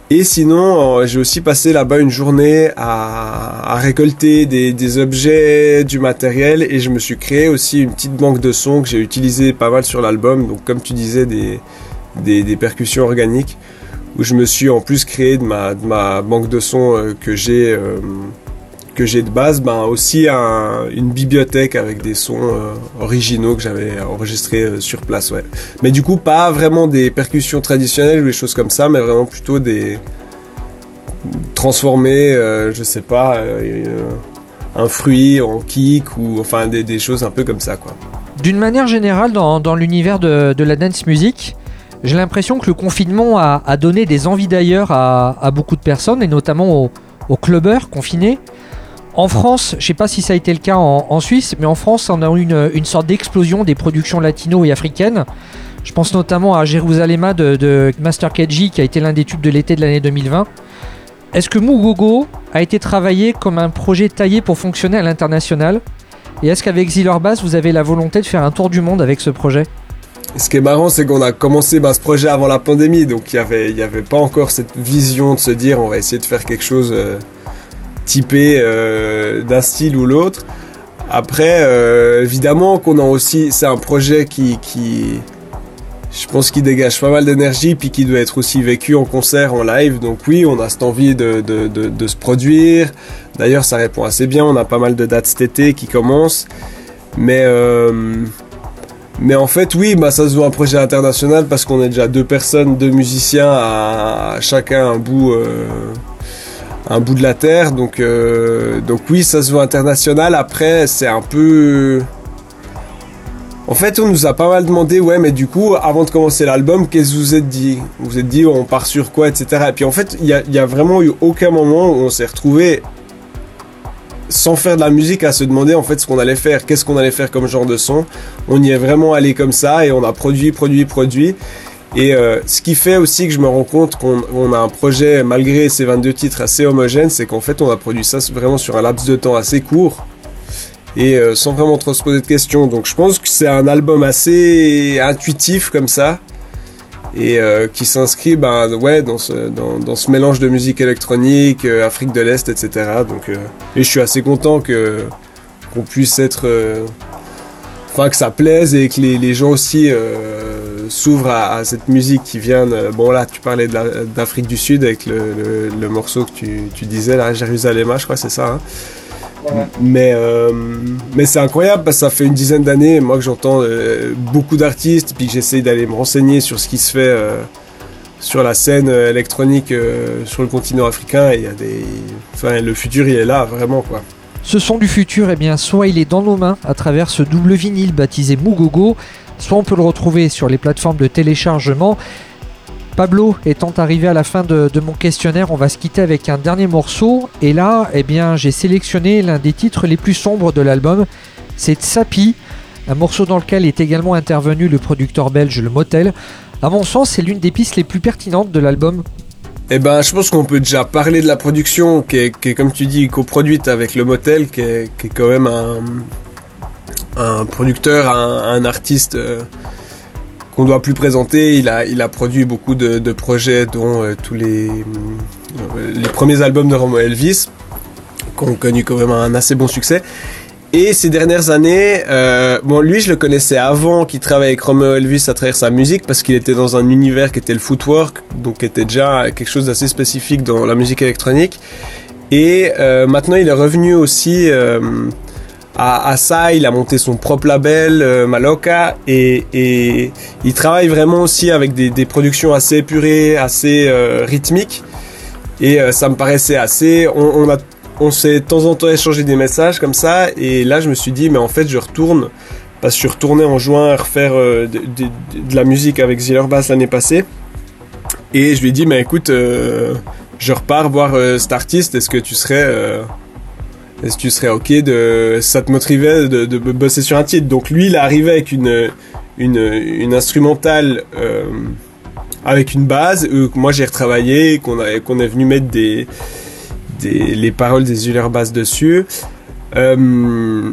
Et sinon, euh, j'ai aussi passé là-bas une journée à, récolter des, des objets, du matériel, et je me suis créé aussi une petite banque de sons que j'ai utilisé pas mal sur l'album. Donc, comme tu disais, des, des, percussions organiques, où je me suis en plus créé de ma, de ma banque de sons euh, que j'ai que j'ai de base, ben aussi un- une bibliothèque avec des sons euh, originaux que j'avais enregistrés euh, sur place, ouais. Mais du coup, pas vraiment des percussions traditionnelles ou des choses comme ça, mais vraiment plutôt des transformer, euh, je sais pas, euh, un fruit en kick ou enfin des, choses un peu comme ça, quoi. D'une manière générale, dans, l'univers de, la dance music, j'ai l'impression que le confinement a, donné des envies d'ailleurs à, à beaucoup de personnes, et notamment aux, aux clubbers confinés. En France, je sais pas si ça a été le cas en, Suisse, mais en France, on a eu une, sorte d'explosion des productions latino et africaines. Je pense notamment à Jérusalem de, Master KG, qui a été l'un des tubes de l'été de l'année 2020. Est-ce que Mugogo a été travaillé comme un projet taillé pour fonctionner à l'international? Et est-ce qu'avec Ziller Bass, vous avez la volonté de faire un tour du monde avec ce projet? Ce qui est marrant, c'est qu'on a commencé bah, ce projet avant la pandémie, donc il y avait, il y avait pas encore cette vision de se dire on va essayer de faire quelque chose euh, typé euh, d'un style ou l'autre. Après, euh, évidemment qu'on a aussi, c'est un projet qui, je pense qu'il dégage pas mal d'énergie, puis qui doit être aussi vécu en concert, en live. Donc oui, on a cette envie de, de, de, se produire. D'ailleurs, ça répond assez bien. On a pas mal de dates cet été qui commencent, mais euh, mais en fait, oui, bah, ça se veut un projet international parce qu'on est déjà deux personnes, deux musiciens à, chacun un bout, un bout de la terre. Donc, euh, donc oui, ça se veut international. Après, c'est un peu. En fait, on nous a pas mal demandé, ouais, mais du coup, avant de commencer l'album, qu'est-ce que vous êtes dit? Vous êtes dit, on part sur quoi, etc. Et puis en fait, il y a, a vraiment eu aucun moment où on s'est retrouvé sans faire de la musique à se demander en fait ce qu'on allait faire, qu'est-ce qu'on allait faire comme genre de son. On y est vraiment allé comme ça et on a produit, produit, produit. Et euh, ce qui fait aussi que je me rends compte qu'on on a un projet, malgré ces 22 titres assez homogènes, c'est qu'en fait on a produit ça vraiment sur un laps de temps assez court et euh, sans vraiment trop se poser de questions. Donc je pense que c'est un album assez intuitif comme ça. et euh, qui s'inscrit ben, ouais, dans, ce, dans, ce mélange de musique électronique, Afrique de l'Est, etc. Donc, et je suis assez content qu'on puisse être... Enfin, que ça plaise et que les gens aussi euh, s'ouvrent à, à cette musique qui vient... de- bon là, tu parlais d'Afrique du Sud avec le, le- le morceau que tu, tu disais, là, Jérusalem, je crois, c'est ça. hein. Mais, euh, mais c'est incroyable parce que ça fait une dizaine d'années, moi, que j'entends euh, beaucoup d'artistes, puis que j'essaye d'aller me renseigner sur ce qui se fait euh, sur la scène euh, électronique euh, sur le continent africain. Et il y a des. Enfin, le futur, il est là, vraiment, quoi. Ce son du futur, eh bien, soit il est dans nos mains à travers ce double vinyle baptisé Mugogo, soit on peut le retrouver sur les plateformes de téléchargement. Pablo étant arrivé à la fin de, mon questionnaire, on va se quitter avec un dernier morceau. Et là, eh bien, j'ai sélectionné l'un des titres les plus sombres de l'album. C'est Tsapi, un morceau dans lequel est également intervenu le producteur belge Le Motel. À mon sens, c'est l'une des pistes les plus pertinentes de l'album. Eh ben, je pense qu'on peut déjà parler de la production qui est, comme tu dis, coproduite avec le Motel, qui est quand même un, un producteur, un, artiste euh, qu'on doit plus présenter. Il a, il a produit beaucoup de, projets, dont euh, tous les, euh, les premiers albums de Romo Elvis, qui ont connu quand même un assez bon succès. Et ces dernières années, bon, lui, je le connaissais avant qu'il travaille avec Romeo Elvis à travers sa musique parce qu'il était dans un univers qui était le footwork, donc qui était déjà quelque chose d'assez spécifique dans la musique électronique. Et maintenant, il est revenu aussi à, ça. Il a monté son propre label, euh, Maloka, et, il travaille vraiment aussi avec des, productions assez épurées, assez euh, rythmiques. Et euh, ça me paraissait assez. On, s'est de temps en temps échangé des messages comme ça, et là je me suis dit, mais en fait je retourne, parce que je suis retourné en juin à refaire euh, de, de- la musique avec Ziller Bass l'année passée, et je lui ai dit, mais écoute, je repars voir cet artiste, est-ce que tu serais... est-ce que tu serais ok de ça te motivait de, bosser sur un titre? Donc lui il arrivé avec une une, instrumentale euh, avec une base euh, que moi j'ai retravaillé qu'on qu'on est venu mettre des des, les paroles des Euler Bass dessus. Euh,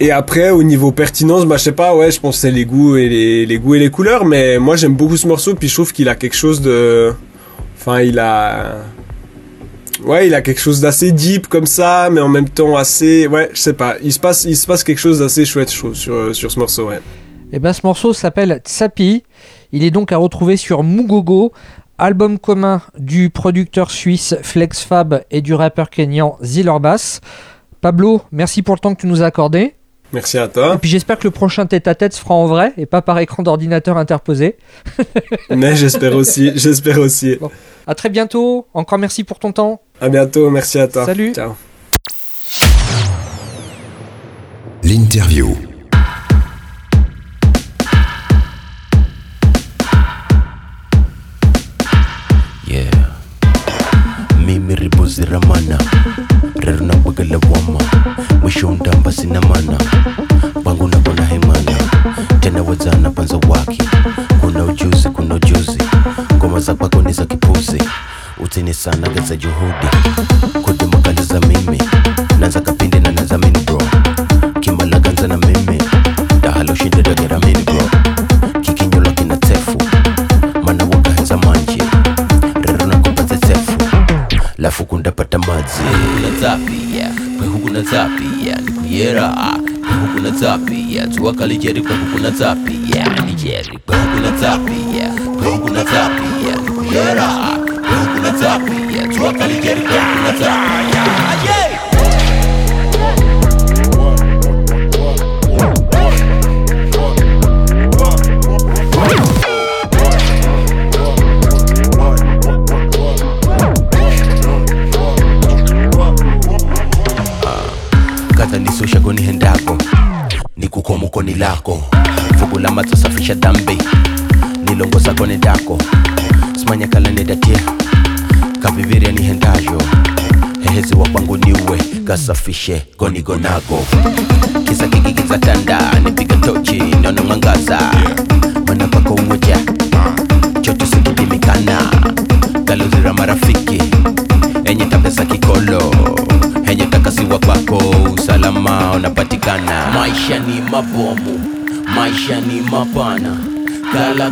et après, au niveau pertinence, bah, je sais pas, ouais, je pense c'est les goûts et les, les goûts et les couleurs, mais moi j'aime beaucoup ce morceau, puis je trouve qu'il a quelque chose de. Enfin, il a. Ouais, il a quelque chose d'assez deep comme ça, mais en même temps assez. Ouais, je sais pas, il se passe, il se passe quelque chose d'assez chouette, je trouve, sur, sur ce morceau, ouais. Et ben ce morceau s'appelle Tsapi. Il est donc à retrouver sur Mugogo, album commun du producteur suisse Flex Fab et du rappeur kenyan Ziller Bass. Pablo, merci pour le temps que tu nous as accordé. Merci à Et toi. puis j'espère que le prochain tête-à-tête se fera en vrai et pas par écran d'ordinateur interposé. [LAUGHS] Mais j'espère aussi, j'espère aussi. À très bientôt. Encore merci pour ton temps. À bientôt, merci à toi. Salut. Ciao. L'interview. Yeah. Mimi ribuzi ramana rero nabwegele wama mwisho ndamba sina mana pangu nakona hemana tena wezana panza waki kuna ujuzi kuna ujuzi ngoma za kwako ni za kipuzi utinisanageze juhudi. Kutimagaliza mimi. Nanza kapindi na nazamini bro. Kimbalaganza na mimi. Dahaloshindedagaramini bro. Kikinyola kina tefu. Mana waka heza manji. Rero na reronakopaze tefu. Lafu kundapata mazi. Kunazapia kwehukunazapia nikuyera kwehukunazapia tuwakalijeri kwehukunazapia nijeri kwehukunazapia kwehukunazapia nikuyera matter. Yeah, yeah, yeah. Ni lako fugu la matasafisha dhambi nilongo simanya kala nedatie kaviviria nihendaho hehezi wa kwangu niwe kasafishe gonigonago kisa kikikiza tanda nipiga tochi naona mwangaza. Mana pako umoja chote sikudimikana galuzira marafiki enye tapesa kikolo. Enye takasiwa kwako usalama unapatikana. Maisha ni mabomu maisha ni mapana. Kala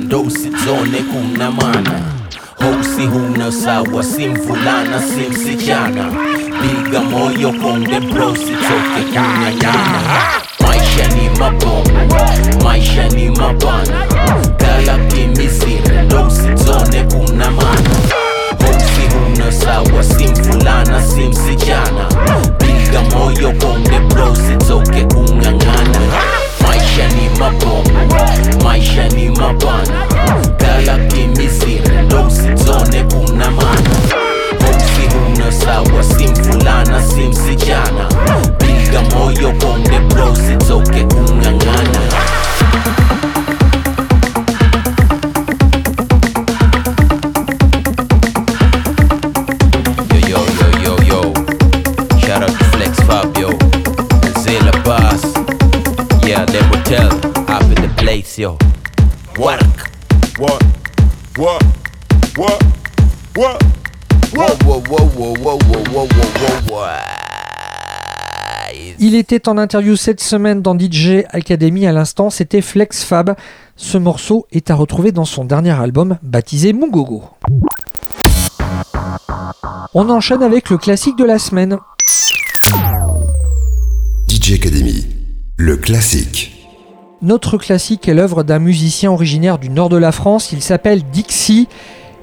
ndo usizone kuna mana hosi huna sawa si mvulana si msichana. Piga moyo konde bro sitoke kunyanyana maisha ni mabomu maisha ni mabana kala kimizire ndo usizone kuna mana hosi huna sawa si mvulana si msichana. Piga moyo konde bro sitoke kung'ang'ana maisha ni mabomu maisha ni mabana mjane kumna maana. Boksi huna sawa, simfulana simsichana si msichana, piga moyo bonge bro, usitoke kung'ang'ana. Était en interview cette semaine dans DJ Academy à l'instant, c'était Flex Fab. Ce morceau est à retrouver dans son dernier album baptisé Mungogo. On enchaîne avec le classique de la semaine. DJ Academy, le classique. Notre classique est l'œuvre d'un musicien originaire du nord de la France, il s'appelle Dixie.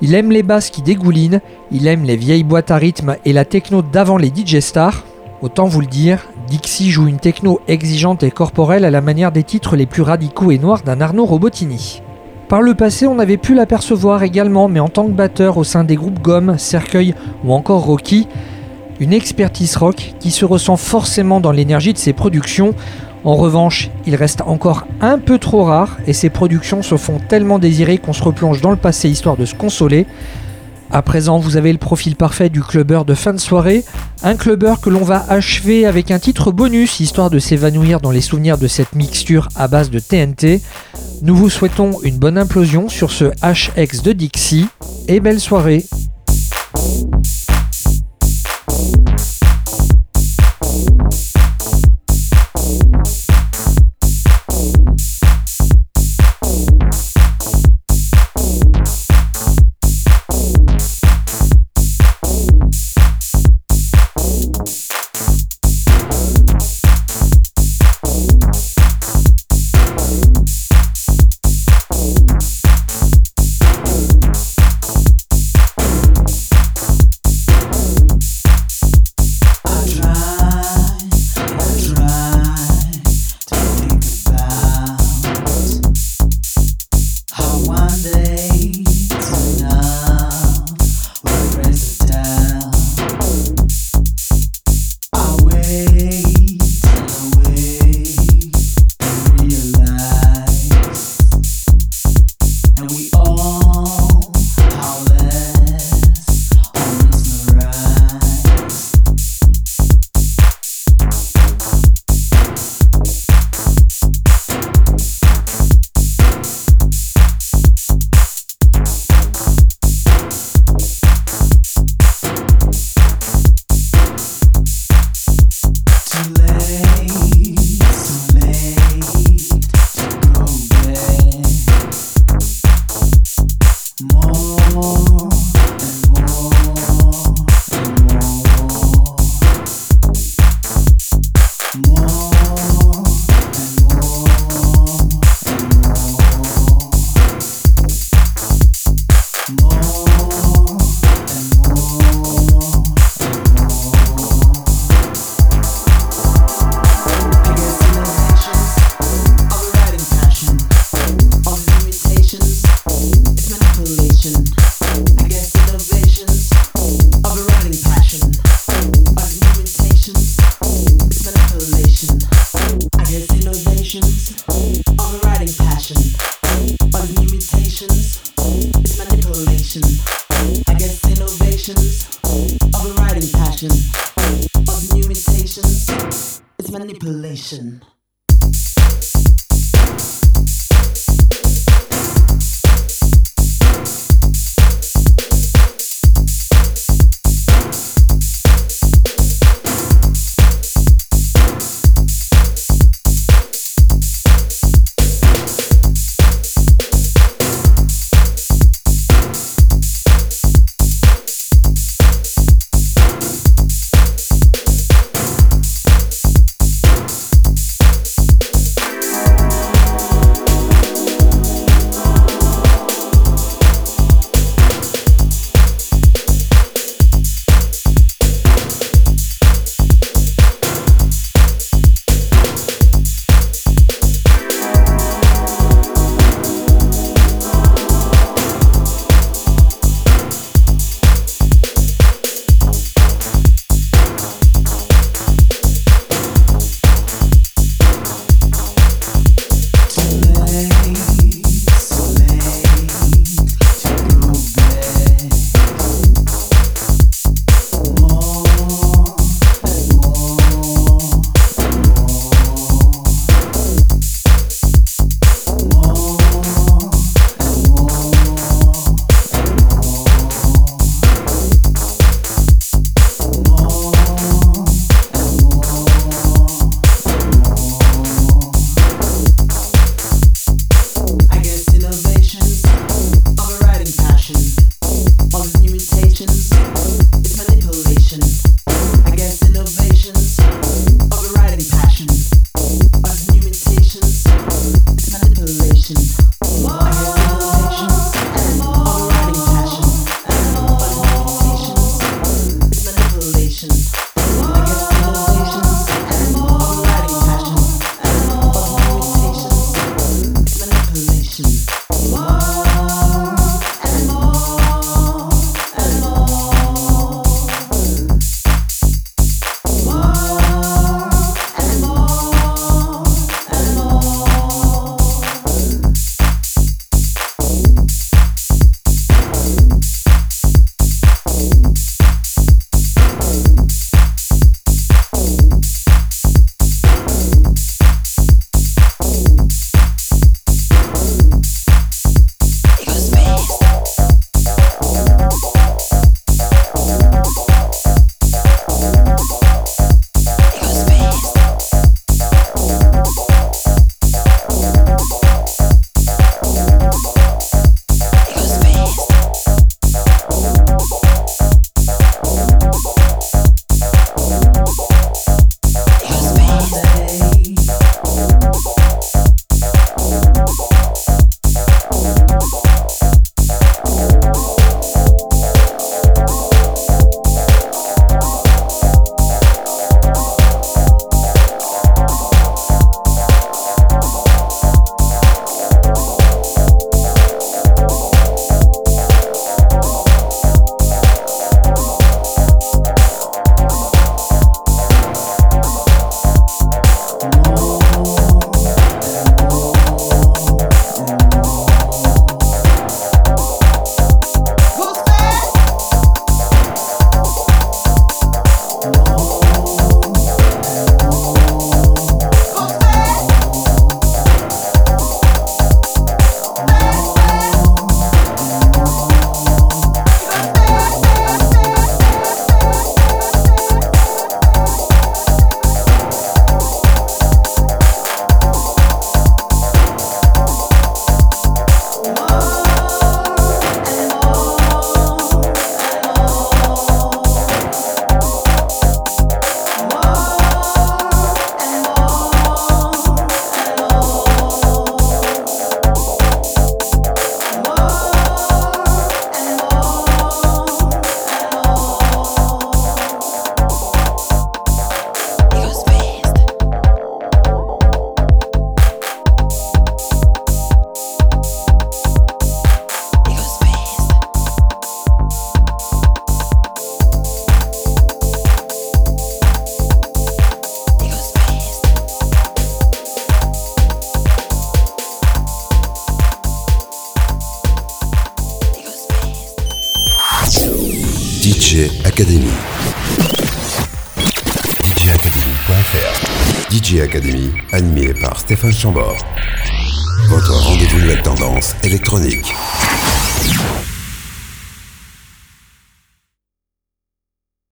Il aime les basses qui dégoulinent, il aime les vieilles boîtes à rythme et la techno d'avant les DJ stars. Autant vous le dire, Dixie joue une techno exigeante et corporelle à la manière des titres les plus radicaux et noirs d'un Arnaud Robotini. Par le passé, on avait pu l'apercevoir également, mais en tant que batteur au sein des groupes Gomme, Cercueil ou encore Rocky, une expertise rock qui se ressent forcément dans l'énergie de ses productions. En revanche, il reste encore un peu trop rare et ses productions se font tellement désirer qu'on se replonge dans le passé histoire de se consoler. À présent, vous avez le profil parfait du clubbeur de fin de soirée, un clubbeur que l'on va achever avec un titre bonus histoire de s'évanouir dans les souvenirs de cette mixture à base de TNT. Nous vous souhaitons une bonne implosion sur ce HX de Dixie et belle soirée.